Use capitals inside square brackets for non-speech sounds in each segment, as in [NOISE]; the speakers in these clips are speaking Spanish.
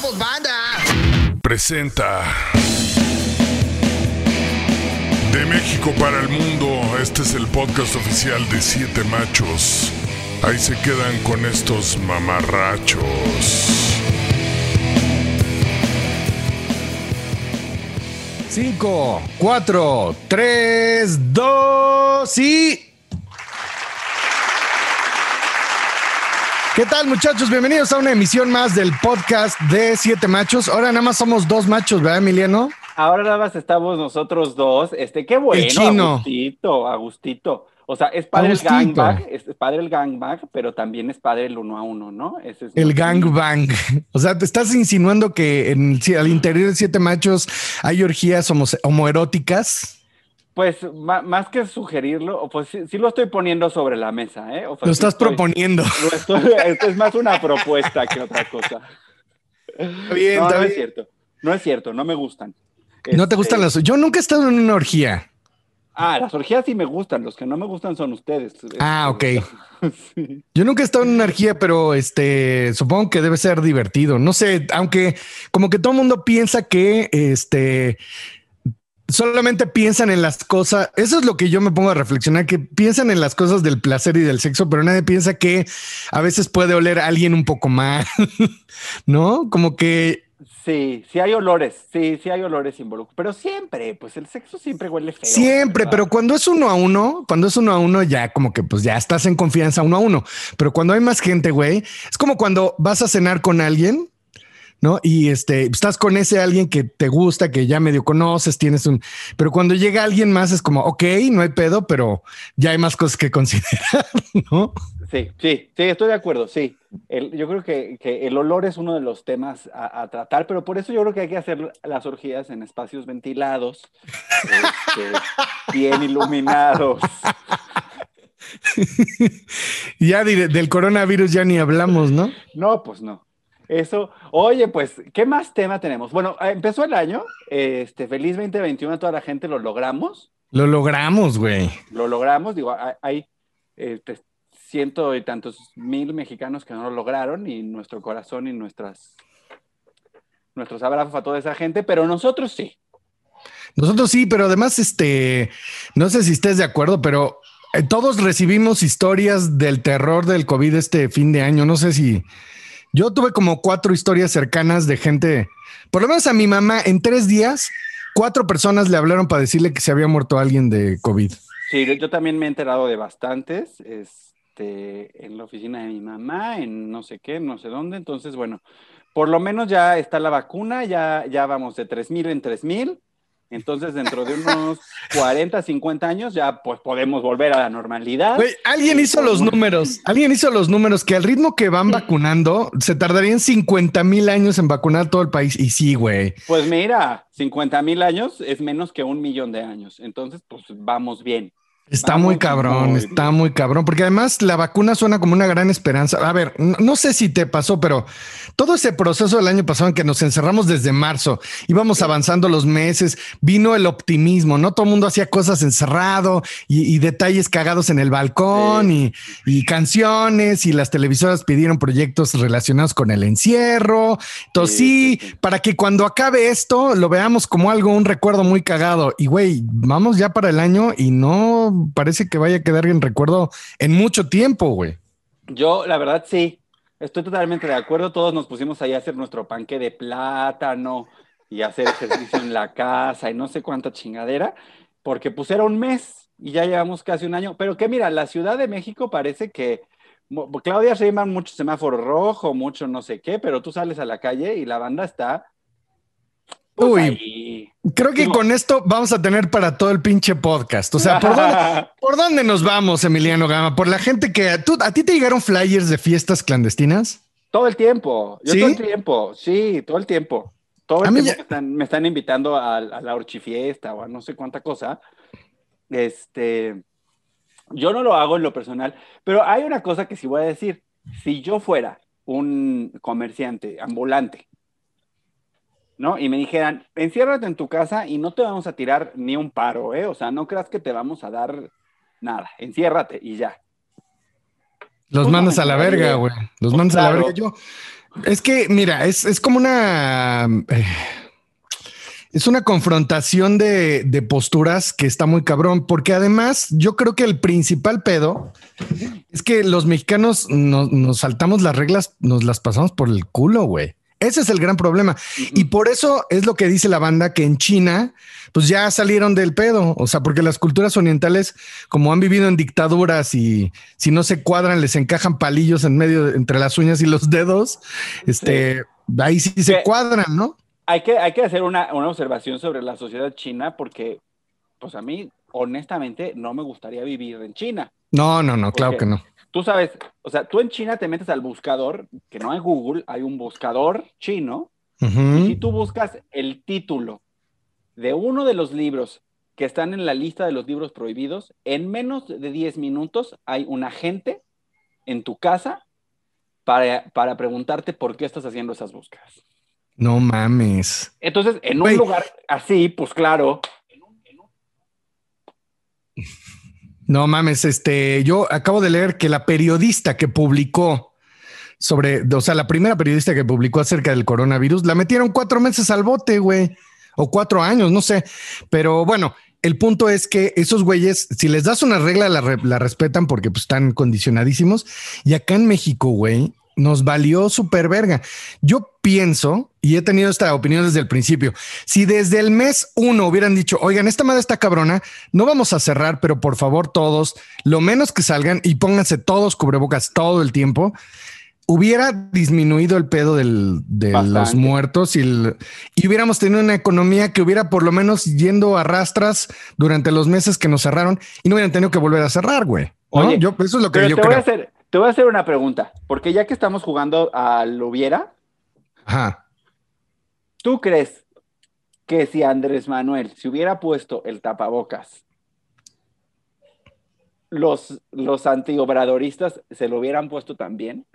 ¡Somos banda! presenta De México para el mundo, este es el podcast oficial de Siete Machos. Ahí se quedan con estos mamarrachos. Cinco, cuatro, tres, dos y... ¿Qué tal muchachos? Bienvenidos a una emisión más del podcast de Siete Machos. Ahora nada más somos dos machos, ¿verdad, Emiliano? Ahora nada más estamos nosotros dos. Este, qué bueno, El chino. Agustito, Agustito. O sea, es padre Agustito. el gangbang, es padre el gangbang, pero también es padre el uno a uno, ¿no? Ese es El gangbang. [LAUGHS] O sea, te estás insinuando que en, al interior de Siete Machos hay orgías homo- homoeróticas. Pues más que sugerirlo, pues sí, sí lo estoy poniendo sobre la mesa, ¿eh? O sea, Lo estás estoy- proponiendo. [LAUGHS] lo estoy- esto es más una propuesta que otra cosa. Bien, no, es cierto. No es cierto, no me gustan. ¿No te Este, gustan las... Yo nunca he estado en una orgía. Ah, las orgías sí me gustan, los que no me gustan son ustedes. Ah, Este, ok. [LAUGHS] sí. Yo nunca he estado en una orgía, pero este, supongo que debe ser divertido. No sé, aunque como que todo el mundo piensa que este solamente piensan en las cosas. Eso es lo que yo me pongo a reflexionar, que piensan en las cosas del placer y del sexo, pero nadie piensa que a veces puede oler a alguien un poco mal, [LAUGHS] ¿no? Como que Sí, sí hay olores, sí, sí hay olores involucrados, pero siempre, pues el sexo siempre huele feo. siempre, ¿verdad? pero cuando es uno a uno, cuando es uno a uno, ya como que pues ya estás en confianza uno a uno. Pero cuando hay más gente, güey, es como cuando vas a cenar con alguien, ¿no? Y este, estás con ese alguien que te gusta, que ya medio conoces, tienes un, pero cuando llega alguien más es como, ok, no hay pedo, pero ya hay más cosas que [LAUGHS] considerar, ¿no? Sí, sí, sí, estoy de acuerdo, sí. El- yo creo que, que el olor es uno de los temas a, a tratar, pero por eso yo creo que hay que hacer las orgías en espacios ventilados, este, bien iluminados. [LAUGHS] Ya de- del coronavirus ya ni hablamos, ¿no? No, pues no. Eso, oye, pues, ¿qué más tema tenemos? Bueno, eh, empezó el año, este, feliz 2021 a toda la gente, lo logramos. Lo logramos, güey. lo logramos, digo, hay, hay, este, ciento y tantos mil mexicanos que no lo lograron y nuestro corazón y nuestras nuestros abrazos a toda esa gente, pero nosotros sí. Nosotros sí, pero además, este, no sé si estés de acuerdo, pero eh, todos recibimos historias del terror del COVID este fin de año. No sé si yo tuve como cuatro historias cercanas de gente, por lo menos a mi mamá, en tres días, cuatro personas le hablaron para decirle que se había muerto alguien de COVID. Sí, yo- también me he enterado de bastantes, este, en la oficina de mi mamá, en no sé qué, no sé dónde, entonces, bueno, por lo menos ya está la vacuna, ya, ya vamos de 3.000 en 3.000, entonces dentro de unos [LAUGHS] 40, 50 años ya pues podemos volver a la normalidad. Güey, alguien hizo los números, alguien hizo los números que al ritmo que van vacunando, se tardarían 50 mil años en vacunar todo el país. Y sí, güey. Pues mira, 50 mil años es menos que un millón de años. Entonces, pues vamos bien. Está Vamos muy cabrón, muy está muy cabrón, porque además la vacuna suena como una gran esperanza. A ver, no, no sé si te pasó, pero todo ese proceso del año pasado en que nos encerramos desde marzo, íbamos avanzando los meses, vino el optimismo, ¿no? Todo el mundo hacía cosas encerrado y, y detalles cagados en el balcón y, y canciones y las televisoras pidieron proyectos relacionados con el encierro. Entonces sí. para que cuando acabe esto lo veamos como algo, un recuerdo muy cagado. Y güey, vamos ya para el año y no parece que vaya a quedar en recuerdo en mucho tiempo, güey. Yo, la verdad, sí. Estoy totalmente de acuerdo. Todos nos pusimos ahí a hacer nuestro panque de plátano y hacer ejercicio en la casa y no sé cuánta chingadera, porque era un mes y ya llevamos casi un año. Pero que mira, la Ciudad de México parece que Claudia Sheinbaum mucho semáforo rojo, mucho no sé qué, pero tú sales a la calle y la banda está pues, Uy. ahí. Creo que con esto vamos a tener para todo el pinche podcast. O sea, ¿por dónde, [LAUGHS] por dónde nos vamos, Emiliano Gama? Por la gente que ¿tú- a ti te llegaron flyers de fiestas clandestinas. Todo el tiempo, yo ¿Sí? todo el tiempo, sí, todo el tiempo. Todo el A tiempo ya- me, están, me están invitando a, a la orchifiesta o a no sé cuánta cosa. Este, yo no lo hago en lo personal, pero hay una cosa que sí voy a decir. Si yo fuera un comerciante ambulante, ¿no? Y me dijeran, enciérrate en tu casa y no te vamos a tirar ni un paro, ¿eh? O sea, no creas que te vamos a dar nada, enciérrate y ya. Los mandas a la verga, güey. Los mandas a la verga. Yo, Es que, mira, es, es como una. eh, es una confrontación de, de posturas que está muy cabrón, porque además yo creo que el principal pedo es que los mexicanos no- nos saltamos las reglas, nos las pasamos por el culo, güey. Ese es el gran problema. Y por eso es lo que dice la banda que en China, pues ya salieron del pedo. O sea, porque las culturas orientales, como han vivido en dictaduras y si no se cuadran, les encajan palillos en medio, entre las uñas y los dedos. Este, ahí sí se Que- cuadran, ¿no? Hay que, hay que hacer una, una observación sobre la sociedad china porque, pues a mí, honestamente, no me gustaría vivir en China. No, no, no, claro que no. Tú sabes, o sea, tú en China te metes al buscador, que no hay Google, hay un buscador chino, y si tú buscas el título de uno de los libros que están en la lista de los libros prohibidos, en menos de 10 minutos hay un agente en tu casa para, para preguntarte por qué estás haciendo esas búsquedas. No mames. Entonces, en un lugar así, pues claro, No mames, este, yo acabo de leer que la periodista que publicó sobre, o sea, la primera periodista que publicó acerca del coronavirus, la metieron cuatro meses al bote, güey, o cuatro años, no sé. Pero bueno, el punto es que esos güeyes, si les das una regla, la, la respetan porque pues, están condicionadísimos. Y acá en México, güey, nos valió súper verga. Yo pienso, y he tenido esta opinión desde el principio, si desde el mes uno hubieran dicho, oigan, esta madre está cabrona, no vamos a cerrar, pero por favor todos, lo menos que salgan y pónganse todos cubrebocas todo el tiempo, hubiera disminuido el pedo del- de los muertos y, el- y hubiéramos tenido una economía que hubiera por lo menos yendo a rastras durante los meses que nos cerraron y no hubieran tenido que volver a cerrar, güey. ¿no? Oye, yo, eso es lo que yo te voy, creo. a hacer, te voy a hacer una pregunta, porque ya que estamos jugando al hubiera, Ajá. ¿tú crees que si Andrés Manuel se hubiera puesto el tapabocas, los, los antiobradoristas se lo hubieran puesto también?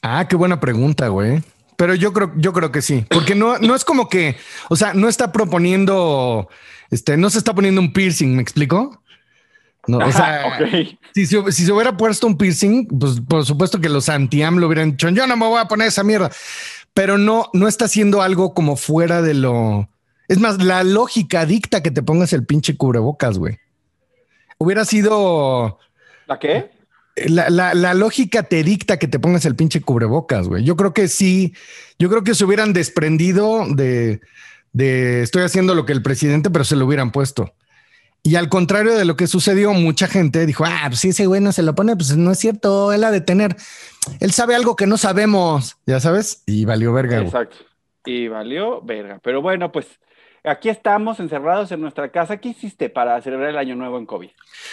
Ah, qué buena pregunta, güey. Pero yo creo, yo creo que sí, porque no, no es como que, o sea, no está proponiendo, este, no se está poniendo un piercing, ¿me explico? No, o sea, se, si se hubiera puesto un piercing, pues por supuesto que los anti-am lo hubieran dicho, yo no me voy a poner esa mierda, pero no, no está haciendo algo como fuera de lo. Es más, la lógica dicta que te pongas el pinche cubrebocas, güey. Hubiera sido. ¿La qué? La, la- la lógica te dicta que te pongas el pinche cubrebocas, güey. Yo creo que sí, yo creo que se hubieran desprendido de, de estoy haciendo lo que el presidente, pero se lo hubieran puesto. Y al contrario de lo que sucedió, mucha gente dijo, ah, pues si ese güey no se lo pone, pues no es cierto, él ha de tener, él sabe algo que no sabemos, ya sabes, y valió verga. güey. Exacto. Y valió verga. Pero bueno, pues aquí estamos encerrados en nuestra casa. ¿Qué hiciste para celebrar el año nuevo en COVID?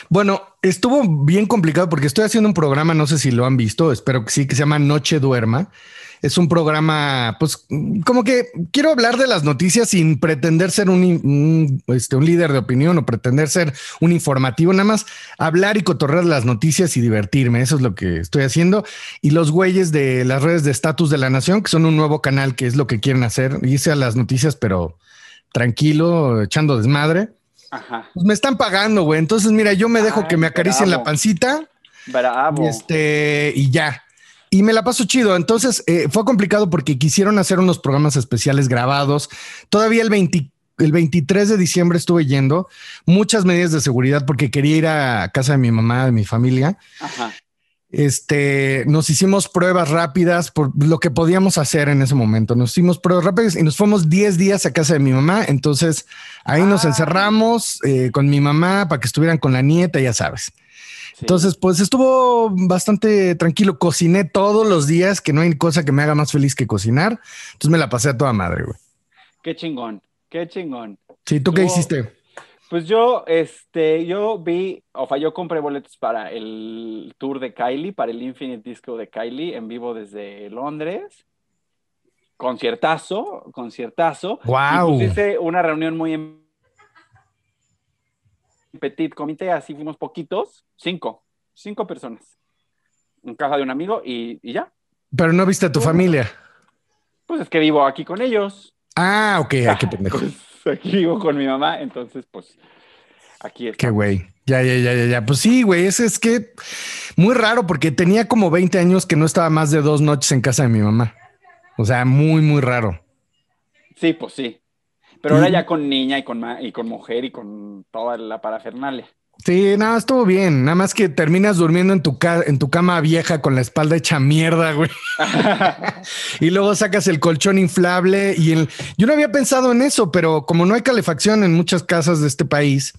Bueno, estuvo bien complicado porque estoy haciendo un programa, no sé si lo han visto, espero que sí, que se llama Noche Duerma. Es un programa, pues, como que quiero hablar de las noticias sin pretender ser un, un, este, un líder de opinión o pretender ser un informativo, nada más hablar y cotorrear las noticias y divertirme. Eso es lo que estoy haciendo. Y los güeyes de las redes de estatus de la nación, que son un nuevo canal, que es lo que quieren hacer, irse a las noticias, pero tranquilo, echando desmadre. Ajá. Pues me están pagando, güey. Entonces, mira, yo me dejo Ay, que me acaricien la pancita Bravo. este y ya. Y me la paso chido. Entonces eh, fue complicado porque quisieron hacer unos programas especiales grabados. Todavía el 20 el 23 de diciembre estuve yendo muchas medidas de seguridad porque quería ir a casa de mi mamá, de mi familia. Ajá. Este, nos hicimos pruebas rápidas por lo que podíamos hacer en ese momento. Nos hicimos pruebas rápidas y nos fuimos 10 días a casa de mi mamá. Entonces ahí nos Ah. encerramos eh, con mi mamá para que estuvieran con la nieta, ya sabes. Sí. Entonces, pues estuvo bastante tranquilo. Cociné todos los días, que no hay cosa que me haga más feliz que cocinar. Entonces me la pasé a toda madre, güey. Qué chingón. Qué chingón. Sí, ¿tú qué hiciste? Pues yo, este, yo vi, o sea, yo compré boletos para el tour de Kylie, para el Infinite Disco de Kylie, en vivo desde Londres. Conciertazo, conciertazo. Guau. Y pues hice una reunión muy en petit comité, así fuimos poquitos, cinco, cinco personas. En casa de un amigo y, y ya. Pero no viste a tu familia. Pues es que vivo aquí con ellos. Ah, ok, ay, qué [LAUGHS] pendejo. Pues aquí vivo con mi mamá, entonces pues aquí está. Qué güey. Ya, ya, ya, ya, ya. Pues sí, güey. Es, es que muy raro porque tenía como 20 años que no estaba más de dos noches en casa de mi mamá. O sea, muy, muy raro. Sí, pues sí. Pero ahora ya con niña y con, y con mujer y con toda la parafernalia. Sí, nada, estuvo bien. Nada más que terminas durmiendo en tu, ca- en tu cama vieja con la espalda hecha mierda, güey. [LAUGHS] y luego sacas el colchón inflable y el... Yo no había pensado en eso, pero como no hay calefacción en muchas casas de este país,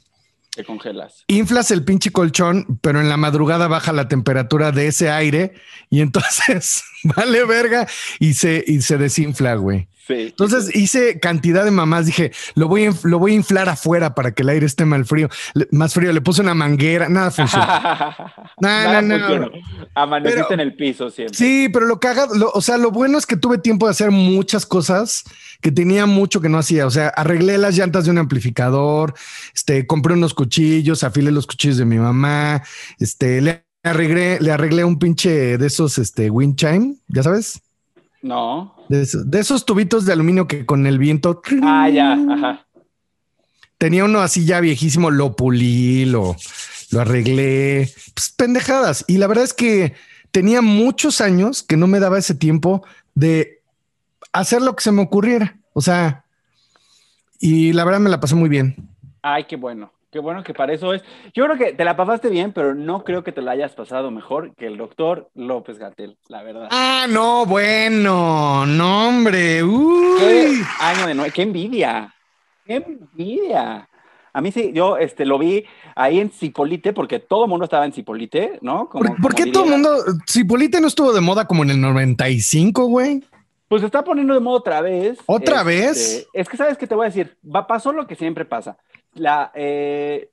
Te congelas. inflas el pinche colchón, pero en la madrugada baja la temperatura de ese aire y entonces [LAUGHS] vale verga y se, y se desinfla, güey. Sí. Entonces hice cantidad de mamás. Dije, lo voy, a, lo voy a inflar afuera para que el aire esté más frío. Le- más frío. Le puse una manguera. Nada funcionó. [LAUGHS] Nada no, no. funcionó. Amaneciste Pero- en el piso siempre. Sí, pero lo caga, lo- o sea, lo bueno es que tuve tiempo de hacer muchas cosas que tenía mucho que no hacía. O sea, arreglé las llantas de un amplificador, este, compré unos cuchillos, afilé los cuchillos de mi mamá, este, le arreglé, le arreglé un pinche de esos, este, wind chime, ya sabes, No. de esos, de esos tubitos de aluminio que con el viento Ah, ya. Ajá. tenía uno así ya viejísimo, lo pulí, lo, lo arreglé, pues pendejadas. Y la verdad es que tenía muchos años que no me daba ese tiempo de hacer lo que se me ocurriera. O sea, y la verdad me la pasé muy bien. Ay, qué bueno. Qué bueno que para eso es. Yo creo que te la pasaste bien, pero no creo que te la hayas pasado mejor que el doctor López Gatel, la verdad. Ah, no, bueno, no, hombre. Qué Uy. año de nuevo. Qué envidia. Qué envidia. A mí sí, yo este, lo vi ahí en Cipolite, porque todo el mundo estaba en Cipolite, ¿no? Como- ¿Por, qué todo el mundo? Si Polite no estuvo de moda como en el 95, güey. Pues se está poniendo de moda otra vez. ¿Otra Este, vez? Es que, ¿sabes qué te voy a decir? Va, pasó lo que siempre pasa. La, eh,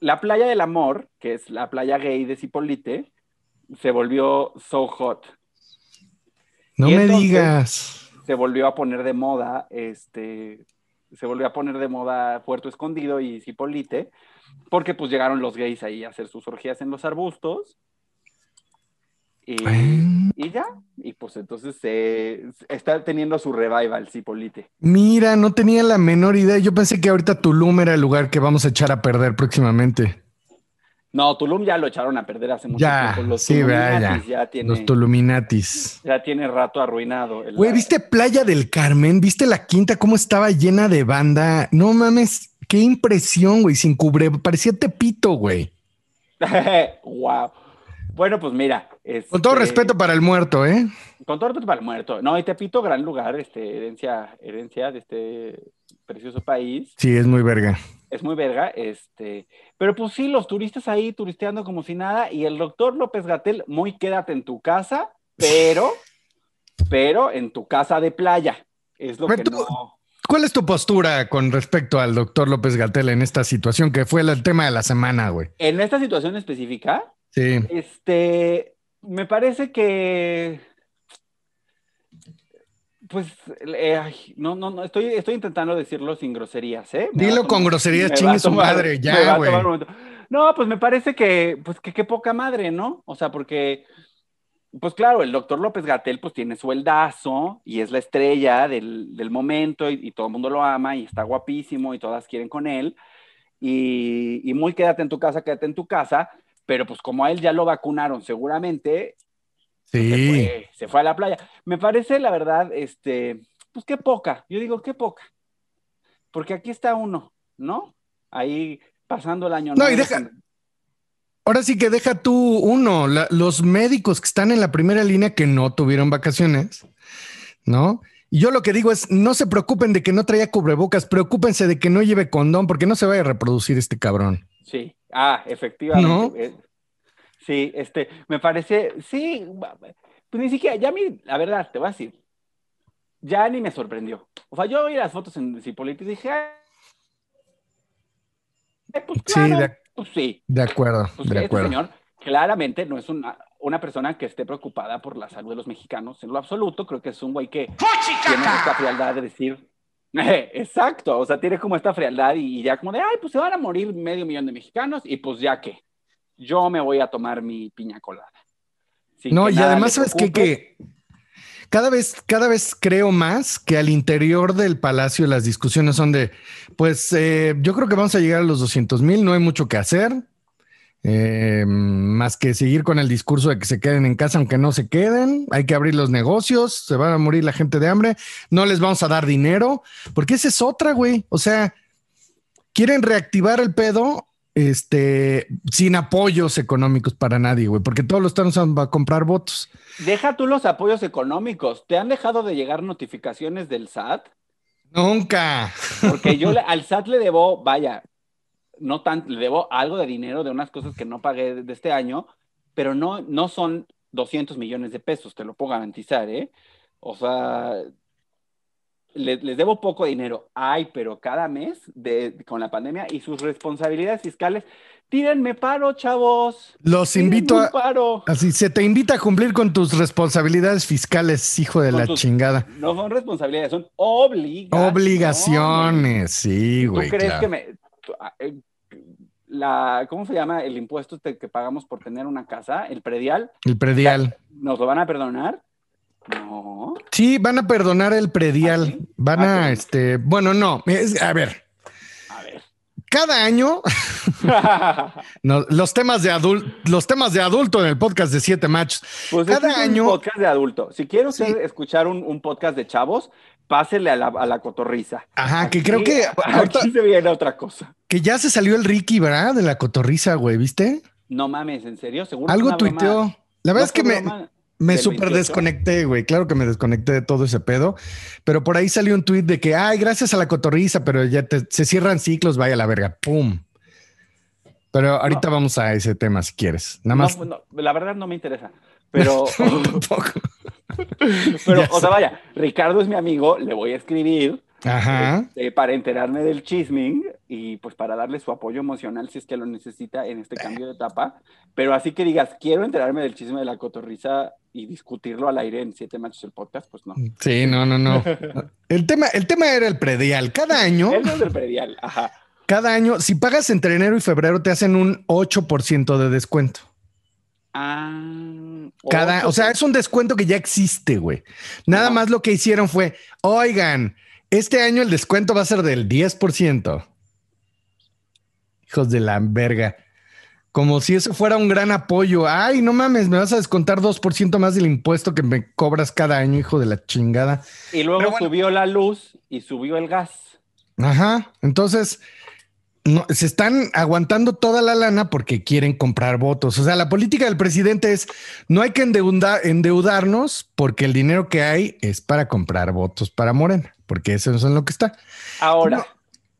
la playa del amor, que es la playa gay de Cipolite, se volvió so hot. No Y me digas. Se volvió a poner de moda, este, se volvió a poner de moda Puerto Escondido y Cipolite, porque pues llegaron los gays ahí a hacer sus orgías en los arbustos. Y, Ah. y ya, y pues entonces se está teniendo su revival Cipolite. Mira, no tenía la menor idea. Yo pensé que ahorita Tulum era el lugar que vamos a echar a perder próximamente. No, Tulum ya lo echaron a perder hace mucho Ya, tiempo. Los sí, Tuluminatis ya. ya tiene, Los Tuluminatis. ya tiene rato arruinado. el- Güey, ¿viste Playa del Carmen? ¿Viste la quinta cómo estaba llena de banda? No mames, qué impresión, güey, sin cubre. Parecía Tepito, güey. [LAUGHS] wow. Bueno, pues mira. Con todo este, respeto para el muerto, ¿eh? Con todo respeto para el muerto. No, y Tepito, gran lugar, este, herencia, herencia de este precioso país. Sí, es muy verga. Es muy verga, este. Pero pues sí, los turistas ahí turisteando como si nada. Y el doctor López Gatel, muy quédate en tu casa, pero, pero en tu casa de playa. Es lo Pero que tú- no. ¿Cuál es tu postura con respecto al doctor López Gatel en esta situación que fue el tema de la semana, güey? En esta situación específica, Sí. este, me parece que, pues, eh, ay, no, no, no, estoy, estoy intentando decirlo sin groserías, ¿eh? Me Dilo con groserías, chingue su madre, ya, güey. No, pues me parece que, pues, que qué poca madre, ¿no? O sea, porque, pues claro, el doctor López Gatel, pues tiene sueldazo y es la estrella del, del momento y, y todo el mundo lo ama y está guapísimo y todas quieren con él. Y, y muy quédate en tu casa, quédate en tu casa, pero pues como a él ya lo vacunaron seguramente, se Sí. fue, se fue a la playa. Me parece, la verdad, este, pues qué poca. Yo digo, qué poca. Porque aquí está uno, ¿no? Ahí pasando el año. No, y deja- Ahora sí que deja tú uno, la- los médicos que están en la primera línea que no tuvieron vacaciones, ¿no? Y yo lo que digo es, no se preocupen de que no traía cubrebocas, preocúpense de que no lleve condón porque no se vaya a reproducir este cabrón. Sí, ah, efectivamente. ¿No? eh, sí, este, me parece, sí, pues ni siquiera, ya a mí, la verdad, te voy a decir, ya ni me sorprendió. O sea, yo vi las fotos en Cipolite y dije, ay, pues Sí, claro, de- pues sí. De acuerdo, Pues de este acuerdo. señor claramente no es una, una persona que esté preocupada por la salud de los mexicanos en lo absoluto. Creo que es un güey que tiene esta frialdad de decir, [LAUGHS] exacto, o sea, tiene como esta frialdad y, y ya como de, ay, pues se van a morir medio millón de mexicanos y pues ya que yo me voy a tomar mi piña colada. Sin No, que y además, ¿sabes qué? preocupe. Que cada vez, cada vez creo más que al interior del palacio las discusiones son de, pues eh, yo creo que vamos a llegar a los 200 mil, no hay mucho que hacer, eh, más que seguir con el discurso de que se queden en casa aunque no se queden, hay que abrir los negocios, se va a morir la gente de hambre, no les vamos a dar dinero, porque esa es otra, güey, o sea, quieren reactivar el pedo este, sin apoyos económicos para nadie, güey, porque todos los están usando a comprar votos. Deja tú los apoyos económicos. ¿Te han dejado de llegar notificaciones del SAT? Nunca. Porque yo [LAUGHS] al SAT le debo, vaya, no tanto, le debo algo de dinero de unas cosas que no pagué de este año, pero no, no son 200 millones de pesos, te lo puedo garantizar, ¿eh? O sea, les, les, debo poco dinero. Ay, pero cada mes de, con la pandemia y sus responsabilidades fiscales, tírenme paro, chavos. Los invito a. Paro. Así se te invita a cumplir con tus responsabilidades fiscales, hijo de la chingada. No son responsabilidades, son obligaciones. Obligaciones, sí, güey. ¿Tú crees que me. La, ¿Cómo se llama el impuesto que pagamos por tener una casa? El predial. El predial. ¿Nos lo van a perdonar? No. Sí, van a perdonar el predial. ¿Ah, van a, ah, este, bueno, no, a ver. A ver. Cada año, [LAUGHS] los temas de adulto, los temas de adulto en el podcast de siete machos. Pues Cada este año. un podcast de adulto. Si quiero escuchar un, podcast de chavos, pásele a la, a la cotorriza. Ajá, que creo que [LAUGHS] aquí se viene otra cosa. Que ya se salió el Ricky, ¿verdad? De la cotorriza, güey, ¿viste? No mames, ¿en serio? ¿Seguro Algo tuiteó. La verdad es que me, me súper desconecté, güey. Claro que me desconecté de todo ese pedo. Pero por ahí salió un tuit de que, ay, gracias a la cotorriza, pero ya se cierran ciclos, vaya la verga. ¡Pum! Pero ahorita vamos a ese tema si quieres. Nada más. No, la verdad no me interesa. Pero. [LAUGHS] [LAUGHS] pero, o sea, vaya, Ricardo es mi amigo, le voy a escribir. Ajá. Este, para enterarme del chisming y pues para darle su apoyo emocional si es que lo necesita en este cambio de etapa. Pero así que digas, quiero enterarme del chisme de la cotorriza y discutirlo al aire en siete machos el podcast, pues no. Sí, no, no, no. [LAUGHS] el, tema, el tema era el predial. Cada año. El del predial, ajá. Cada año, si pagas entre enero y febrero, te hacen un 8% de descuento. Ah. Cada, o sea, es un descuento que ya existe, güey. Nada más lo que hicieron fue, oigan, este año el descuento va a ser del 10%. Hijos de la verga. Como si eso fuera un gran apoyo. Ay, no mames, me vas a descontar 2% más del impuesto que me cobras cada año, hijo de la chingada. Y luego subió la luz y subió el gas. Ajá. Entonces, no, se están aguantando toda la lana porque quieren comprar votos. O sea, la política del presidente es no hay que endeudarnos porque el dinero que hay es para comprar votos para Morena porque eso es en lo que está. Ahora,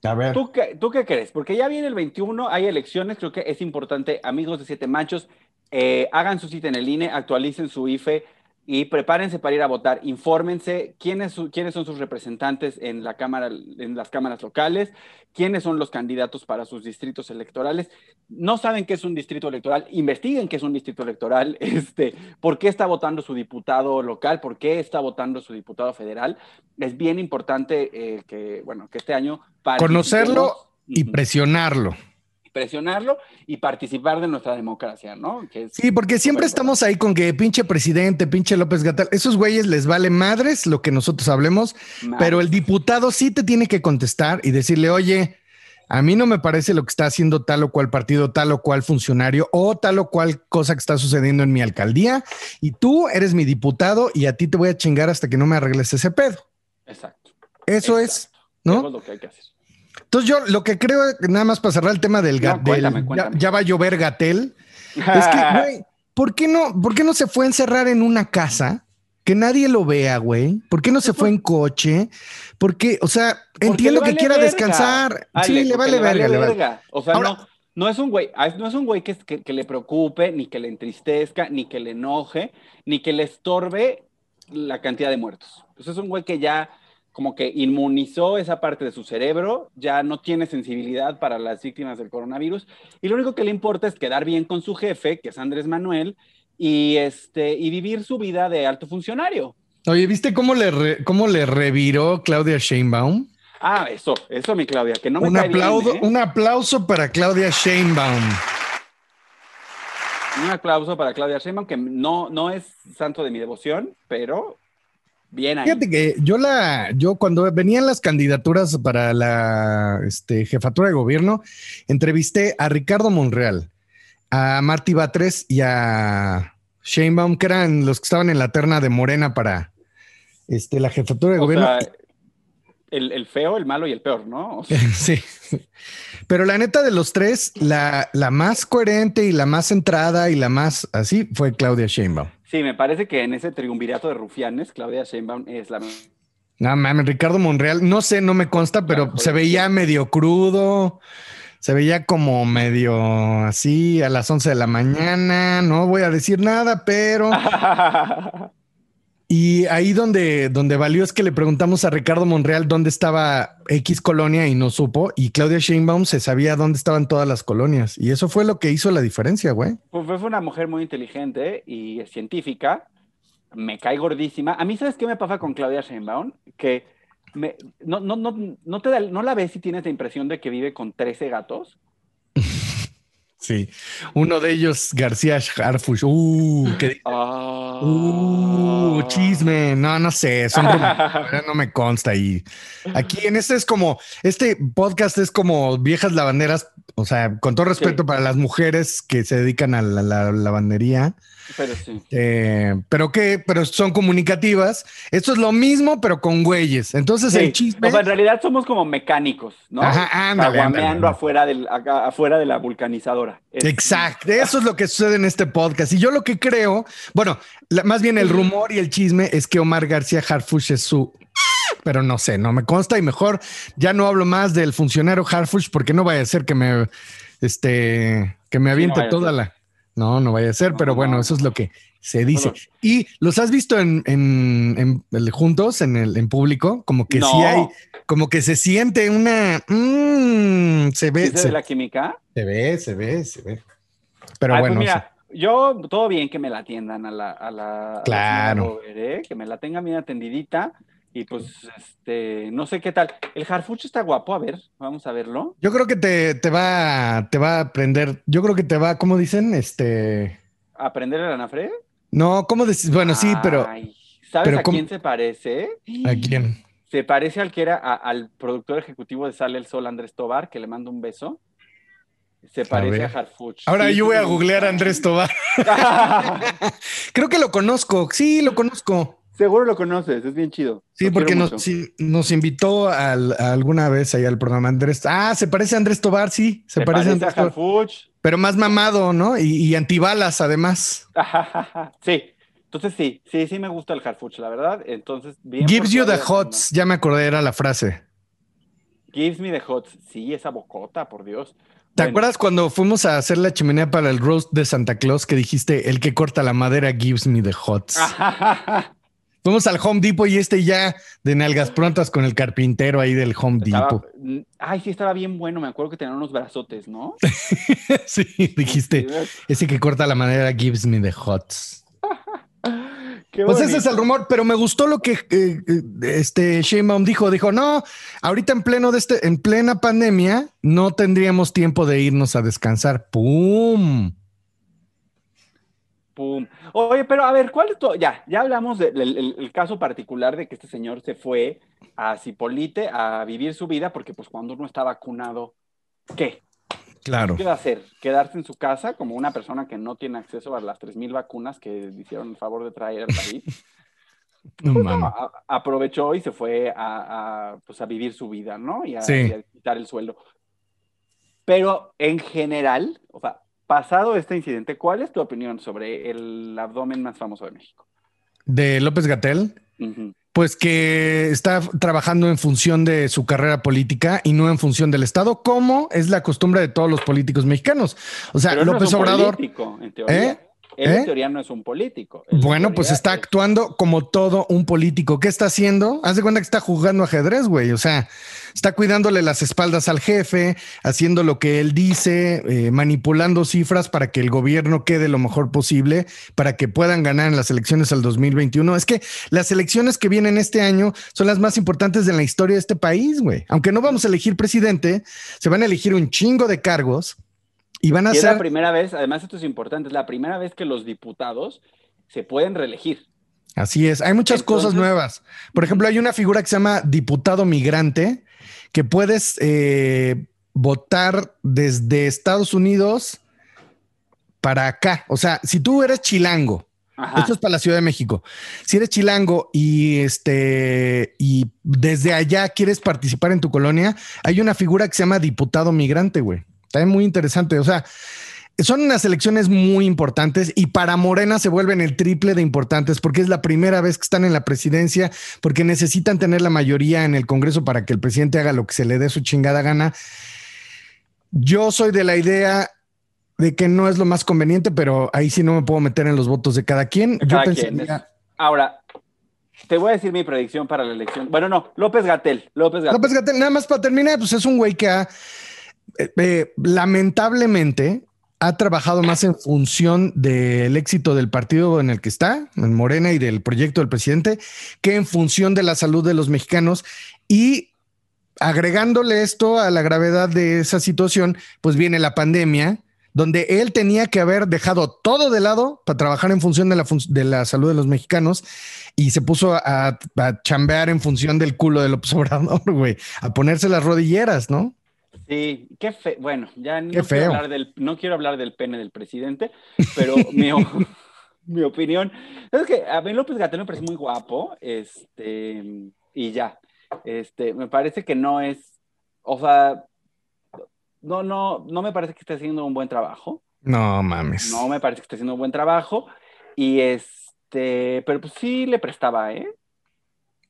a ver. ¿tú, qué, ¿tú qué crees? Porque ya viene el 21, hay elecciones, creo que es importante, amigos de Siete Machos, eh, hagan su cita en el INE, actualicen su IFE, y prepárense para ir a votar. Infórmense quiénes, quiénes son sus representantes en, la cámara, en las cámaras locales, quiénes son los candidatos para sus distritos electorales. No saben qué es un distrito electoral, investiguen qué es un distrito electoral, [LAUGHS] este, por qué está votando su diputado local, por qué está votando su diputado federal. Es bien importante eh, que, bueno, que este año... Conocerlo y presionarlo presionarlo y participar de nuestra democracia, ¿no? sí, porque siempre estamos ahí con que pinche presidente, pinche López Gatal, esos güeyes les vale madres lo que nosotros hablemos, pero el diputado sí te tiene que contestar y decirle, oye, a mí no me parece lo que está haciendo tal o cual partido, tal o cual funcionario o tal o cual cosa que está sucediendo en mi alcaldía y tú eres mi diputado y a ti te voy a chingar hasta que no me arregles ese pedo. Exacto. Eso es, ¿no? Eso es lo que hay que hacer. Entonces yo lo que creo, nada más para cerrar el tema del, gatel, Ya, va a llover Gatel, [LAUGHS] es que, güey, ¿por qué, no, ¿por qué no se fue a encerrar en una casa? Que nadie lo vea, güey. ¿Por qué no se fue en coche? Porque, o sea, entiendo que quiera descansar. sí, le vale, verga, O sea, no, no es un güey, no es un güey que, que, que, le preocupe, ni que le entristezca, ni que le enoje, ni que le estorbe la cantidad de muertos. Pues es un güey que ya como que inmunizó esa parte de su cerebro, ya no tiene sensibilidad para las víctimas del coronavirus y lo único que le importa es quedar bien con su jefe, que es Andrés Manuel, y, este, y vivir su vida de alto funcionario. Oye, ¿viste cómo le, cómo le reviró Claudia Sheinbaum? Ah, eso, eso, mi Claudia, que no me un aplauso, ¿eh? Un aplauso para Claudia Sheinbaum. Un aplauso para Claudia Sheinbaum, que no, no es santo de mi devoción, pero Bien ahí. Fíjate que yo la, yo cuando venían las candidaturas para la este, jefatura de gobierno, entrevisté a Ricardo Monreal, a Marty Batres y a Sheinbaum, que eran los que estaban en la terna de Morena para este, la jefatura de O gobierno. sea, el, el feo, el malo y el peor, ¿no? O sea, [LAUGHS] Sí. Pero la neta de los tres, la, la más coherente y la más centrada y la más así fue Claudia Sheinbaum. Sí, me parece que en ese triunvirato de rufianes, Claudia Sheinbaum es la... No mames, Ricardo Monreal, no sé, no me consta, pero Claro, se veía medio crudo, se veía como medio así a las 11 de la mañana, no voy a decir nada, pero... [LAUGHS] Y ahí donde, donde valió es que le preguntamos a Ricardo Monreal dónde estaba X colonia y no supo, y Claudia Sheinbaum se sabía dónde estaban todas las colonias, y eso fue lo que hizo la diferencia, güey. Pues fue una mujer muy inteligente y científica. Me cae gordísima. A mí, ¿sabes qué me pasa con Claudia Sheinbaum? Que me- no, no, no, no, te da- no la ves y tienes la impresión de que vive con 13 gatos. Sí, uno de ellos, García Harfush, uh, que Ah. Uh, chisme. No, no sé. Son rumores, [LAUGHS] no me consta. Y aquí en este es como, este podcast es como viejas lavanderas. O sea, con todo respeto Sí. para las mujeres que se dedican a la, la lavandería, Pero sí. eh, pero que, pero son comunicativas. Esto es lo mismo, pero con güeyes. Entonces el chisme. O sea, en realidad somos como mecánicos, ¿no? Ajá, ándale, Caguameando ándale. afuera, del, acá- afuera de la vulcanizadora. Es- Exacto, eso es lo que sucede en este podcast. Y yo lo que creo, bueno, la- más bien el rumor y el chisme es que Omar García Harfush es su, pero no sé, no me consta y mejor ya no hablo más del funcionario Harfush porque no vaya a ser que me, este, que me Sí, no aviente toda la, no, no vaya a ser, No, pero bueno, no, eso es lo que se dice. Bueno. Y los has visto en, en- en- juntos en el en público, como que sí hay, como que se siente una, mm, se ve, ¿Sí se ve la química? se ve, se ve, se ve. Pero Ay, bueno, pues mira, yo todo bien que me la atiendan a la, a la, a la Claro. señora ¿eh? que me la tengan bien atendidita y pues este no sé qué tal. El Harfuch está guapo, a ver, vamos a verlo. Yo creo que te, te va, te va a aprender. Yo creo que te va, ¿cómo dicen? Este. ¿Aprender el anafre? No, ¿cómo decir? Bueno, sí, pero Ay, ¿Sabes pero a ¿cómo? quién se parece? ¿a quién? Se parece al que era a- al productor ejecutivo de Sale el Sol, Andrés Tobar, que le mando un beso. Se parece a, ver. Harfuch. Ahora Sí, yo voy a googlear a Andrés Tobar. [LAUGHS] [LAUGHS] Creo que lo conozco. Sí, lo conozco. Seguro lo conoces, es bien chido. Sí, Lo porque nos, mucho. sí, nos invitó al- a alguna vez ahí al programa Andrés. Ah, se parece a Andrés Tobar, sí, se, Se parece, a Andrés Tobar. Pero más mamado, ¿no? Y, y antibalas, además. [LAUGHS] sí, entonces sí, sí, sí me gusta el Harfuch, la verdad. Entonces, bien. Gives you the hots. Ya me acordé, era la frase. Gives me the hots. Sí, esa bocota, por Dios. ¿Te Bueno, acuerdas cuando fuimos a hacer la chimenea para el roast de Santa Claus que dijiste el que corta la madera gives me the hots? [LAUGHS] Fuimos al Home Depot y este ya de nalgas prontas con el carpintero ahí del Home Estaba- Depot. Ay, sí, estaba bien bueno. Me acuerdo que tenían unos brazotes, ¿no? [LAUGHS] sí, dijiste ese que corta la madera gives me the hots. [LAUGHS] Qué Pues ese es el rumor, pero me gustó lo que eh, eh, este Sheinbaum dijo. Dijo, no, ahorita en pleno de este, en plena pandemia, no tendríamos tiempo de irnos a descansar. ¡Pum! Pum. Oye, pero a ver, ¿cuál es tu... Ya, ya hablamos del el- el caso particular de que este señor se fue a Cipolite a vivir su vida porque pues cuando uno está vacunado, ¿qué? Claro. ¿Qué va a hacer? ¿Quedarse en su casa como una persona que no tiene acceso a las 3.000 vacunas que hicieron el favor de traer al país? [LAUGHS] No Pues, no, a- aprovechó y se fue a, a, pues, a vivir su vida, ¿no? Y a, Sí. y a quitar el sueldo. Pero en general, o sea, pasado este incidente, ¿cuál es tu opinión sobre el abdomen más famoso de México? De López Gatel. Pues que está trabajando en función de su carrera política y no en función del Estado, como es la costumbre de todos los políticos mexicanos. O sea, Pero él no López es un Obrador, político, en teoría. ¿Eh? Él ¿Eh? en teoría no es un político. Él bueno, pues está es- actuando como todo un político. ¿Qué está haciendo? Haz de cuenta que está jugando ajedrez, güey. O sea, está cuidándole las espaldas al jefe, haciendo lo que él dice, eh, manipulando cifras para que el gobierno quede lo mejor posible, para que puedan ganar en las elecciones al 2021. Es que las elecciones que vienen este año son las más importantes de la historia de este país, güey. Aunque no vamos a elegir presidente, se van a elegir un chingo de cargos y van a Y es la ser... primera vez, además esto es importante, es la primera vez que los diputados se pueden reelegir. Así es, hay muchas cosas nuevas. Por ejemplo, hay una figura que se llama diputado migrante, que puedes eh, votar desde Estados Unidos para acá. O sea, si tú eres chilango, esto es para la Ciudad de México. Si eres chilango y este y desde allá quieres participar en tu colonia, hay una figura que se llama diputado migrante, güey. Está muy interesante. O sea, son unas elecciones muy importantes y para Morena se vuelven el triple de importantes porque es la primera vez que están en la presidencia, porque necesitan tener la mayoría en el Congreso para que el presidente haga lo que se le dé su chingada gana. Yo soy de la idea de que no es lo más conveniente, pero ahí sí no me puedo meter en los votos de cada quien. Yo Ahora, te voy a decir mi predicción para la elección. Bueno, no, López Gatel. López Gatel, López Gatel nada más para terminar, pues es un güey que ha, eh, lamentablemente, ha trabajado más en función del éxito del partido en el que está, en Morena y del proyecto del presidente, que en función de la salud de los mexicanos. Y agregándole esto a la gravedad de esa situación, pues viene la pandemia, donde él tenía que haber dejado todo de lado para trabajar en función de la, de la salud de los mexicanos y se puso a, chambear en función del culo del observador, [LAUGHS] güey, a ponerse las rodilleras, ¿no? Sí, qué feo. Bueno, ya no, Quiero hablar del, no quiero hablar del pene del presidente, pero [LAUGHS] mi, [LAUGHS] mi, opinión es que a mí López Gatel me parece muy guapo, este, y ya, este, me parece que no es, o sea, no, no, no me parece que esté haciendo un buen trabajo. No mames. No me parece que esté haciendo un buen trabajo, y este, pero pues sí le prestaba, ¿eh?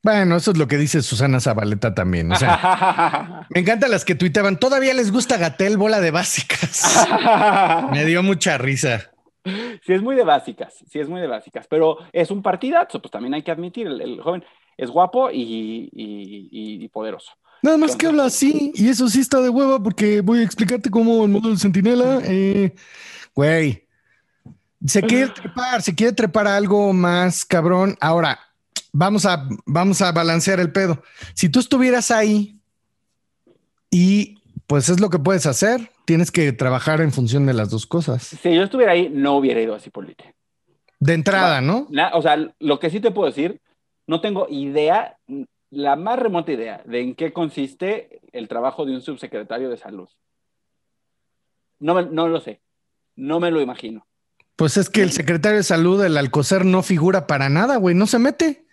Bueno, eso es lo que dice Susana Zabaleta también. O sea, [LAUGHS] me encantan las que tuiteaban. Todavía les gusta Gatel, bola de básicas. [LAUGHS] me dio mucha risa. Sí, es muy de básicas, sí, es muy de básicas, pero es un partidazo, pues también hay que admitir, el, joven es guapo y, poderoso. Nada más que habla así, y eso sí está de hueva, porque voy a explicarte cómo el modo del centinela, eh, güey, se quiere trepar, se quiere trepar algo más cabrón. Ahora, vamos a, vamos a balancear el pedo. Si tú estuvieras ahí y pues es lo que puedes hacer, tienes que trabajar en función de las dos cosas. Si yo estuviera ahí, no hubiera ido a Cipolite. De entrada, ¿no? o sea, lo que sí te puedo decir, no tengo idea, la más remota idea de en qué consiste el trabajo de un subsecretario de salud. No, no lo sé, no me lo imagino. Pues es que el secretario de salud, el Alcocer, no figura para nada, güey, no se mete.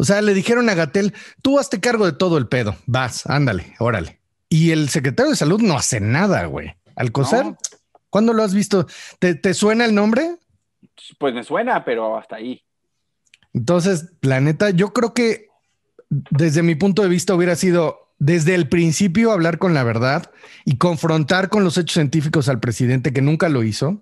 O sea, le dijeron a Gatel, tú hazte cargo de todo el pedo, vas, ándale, órale. Y el secretario de salud no hace nada, güey. Alcocer, ¿cuándo lo has visto? ¿Te, suena el nombre? Pues me suena, pero hasta ahí. Entonces, la neta, yo creo que desde mi punto de vista hubiera sido desde el principio hablar con la verdad y confrontar con los hechos científicos al presidente que nunca lo hizo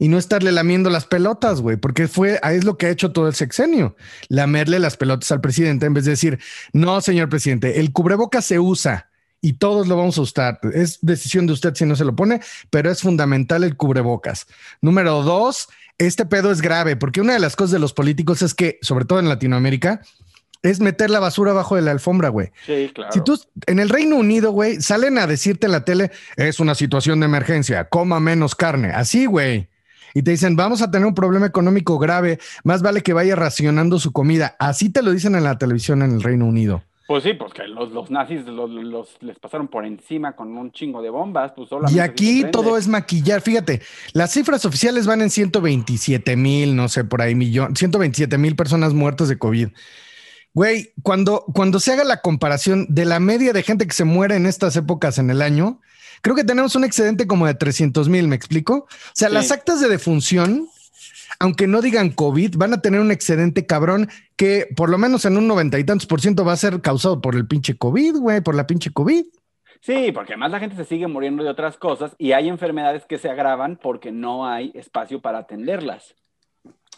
y no estarle lamiendo las pelotas, güey, porque fue, es lo que ha hecho todo el sexenio, lamerle las pelotas al presidente en vez de decir, no, señor presidente, el cubreboca se usa y todos lo vamos a usar. Es decisión de usted si no se lo pone, pero es fundamental el cubrebocas. Número dos, este pedo es grave, porque una de las cosas de los políticos es que, sobre todo en Latinoamérica, es meter la basura abajo de la alfombra, güey. Sí, claro. Si tú en el Reino Unido, güey, salen a decirte en la tele, es una situación de emergencia, coma menos carne. Así, güey y te dicen, vamos a tener un problema económico grave, más vale que vaya racionando su comida. Así te lo dicen en la televisión en el Reino Unido. Pues sí, porque los, los nazis los, les pasaron por encima con un chingo de bombas. Pues y aquí todo es maquillar. Fíjate, las cifras oficiales van en 127 mil, no sé, por ahí, millón, 127 mil personas muertas de COVID. Güey, cuando, cuando se haga la comparación de la media de gente que se muere en estas épocas en el año, creo que tenemos un excedente como de 300 mil, ¿me explico? O sea, las actas de defunción, aunque no digan COVID, van a tener un excedente cabrón que por lo menos en un noventa y tantos por ciento va a ser causado por el pinche COVID, güey, por la pinche COVID. Sí, porque además la gente se sigue muriendo de otras cosas y hay enfermedades que se agravan porque no hay espacio para atenderlas.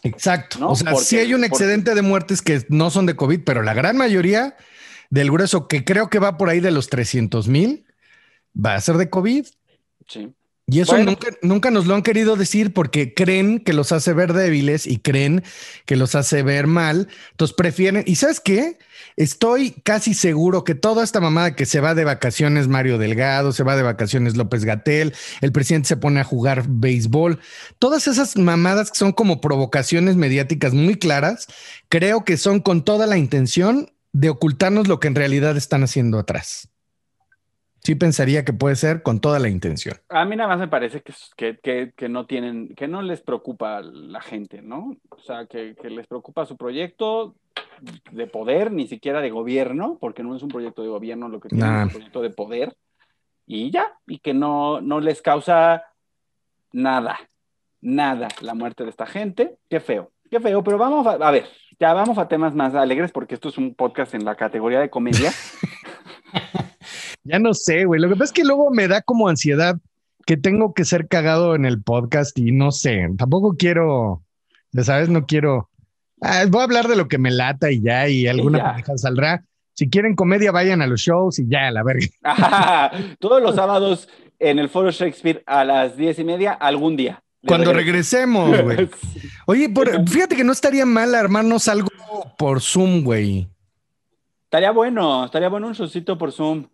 Exacto. O sea, sí hay un excedente de muertes que no son de COVID, pero la gran mayoría del grueso, que creo que va por ahí de los 300 mil, va a ser de COVID. Sí. Y eso Bueno. nunca, nunca nos lo han querido decir porque creen que los hace ver débiles y creen que los hace ver mal. Entonces prefieren. ¿Y sabes qué? Estoy casi seguro que toda esta mamada que se va de vacaciones Mario Delgado, se va de vacaciones López Gatel, el presidente se pone a jugar béisbol, todas esas mamadas que son como provocaciones mediáticas muy claras, creo que son con toda la intención de ocultarnos lo que en realidad están haciendo atrás. Sí pensaría que puede ser con toda la intención. A mí nada más me parece que, que, que, que no tienen, que no les preocupa la gente, ¿no? O sea, que, les preocupa su proyecto de poder, ni siquiera de gobierno, porque no es un proyecto de gobierno lo que tienen, Nah. es un proyecto de poder, y ya, y que no, no les causa nada, nada la muerte de esta gente. Qué feo, qué feo, pero vamos a, a ver, ya vamos a temas más alegres, porque esto es un podcast en la categoría de comedia. [LAUGHS] Ya no sé, güey. Lo que pasa es que luego me da como ansiedad que tengo que ser cagado en el podcast y no sé, tampoco quiero, ya sabes, no quiero. Ah, voy a hablar de lo que me lata y ya, y alguna pareja saldrá. Si quieren comedia, vayan a los shows y ya, la verga. [LAUGHS] Todos los sábados en el Foro Shakespeare a las diez y media, algún día. Cuando regresemos, [LAUGHS] güey. Oye, por- fíjate que no estaría mal armarnos algo por Zoom, güey. Estaría bueno, estaría bueno un showcito por Zoom.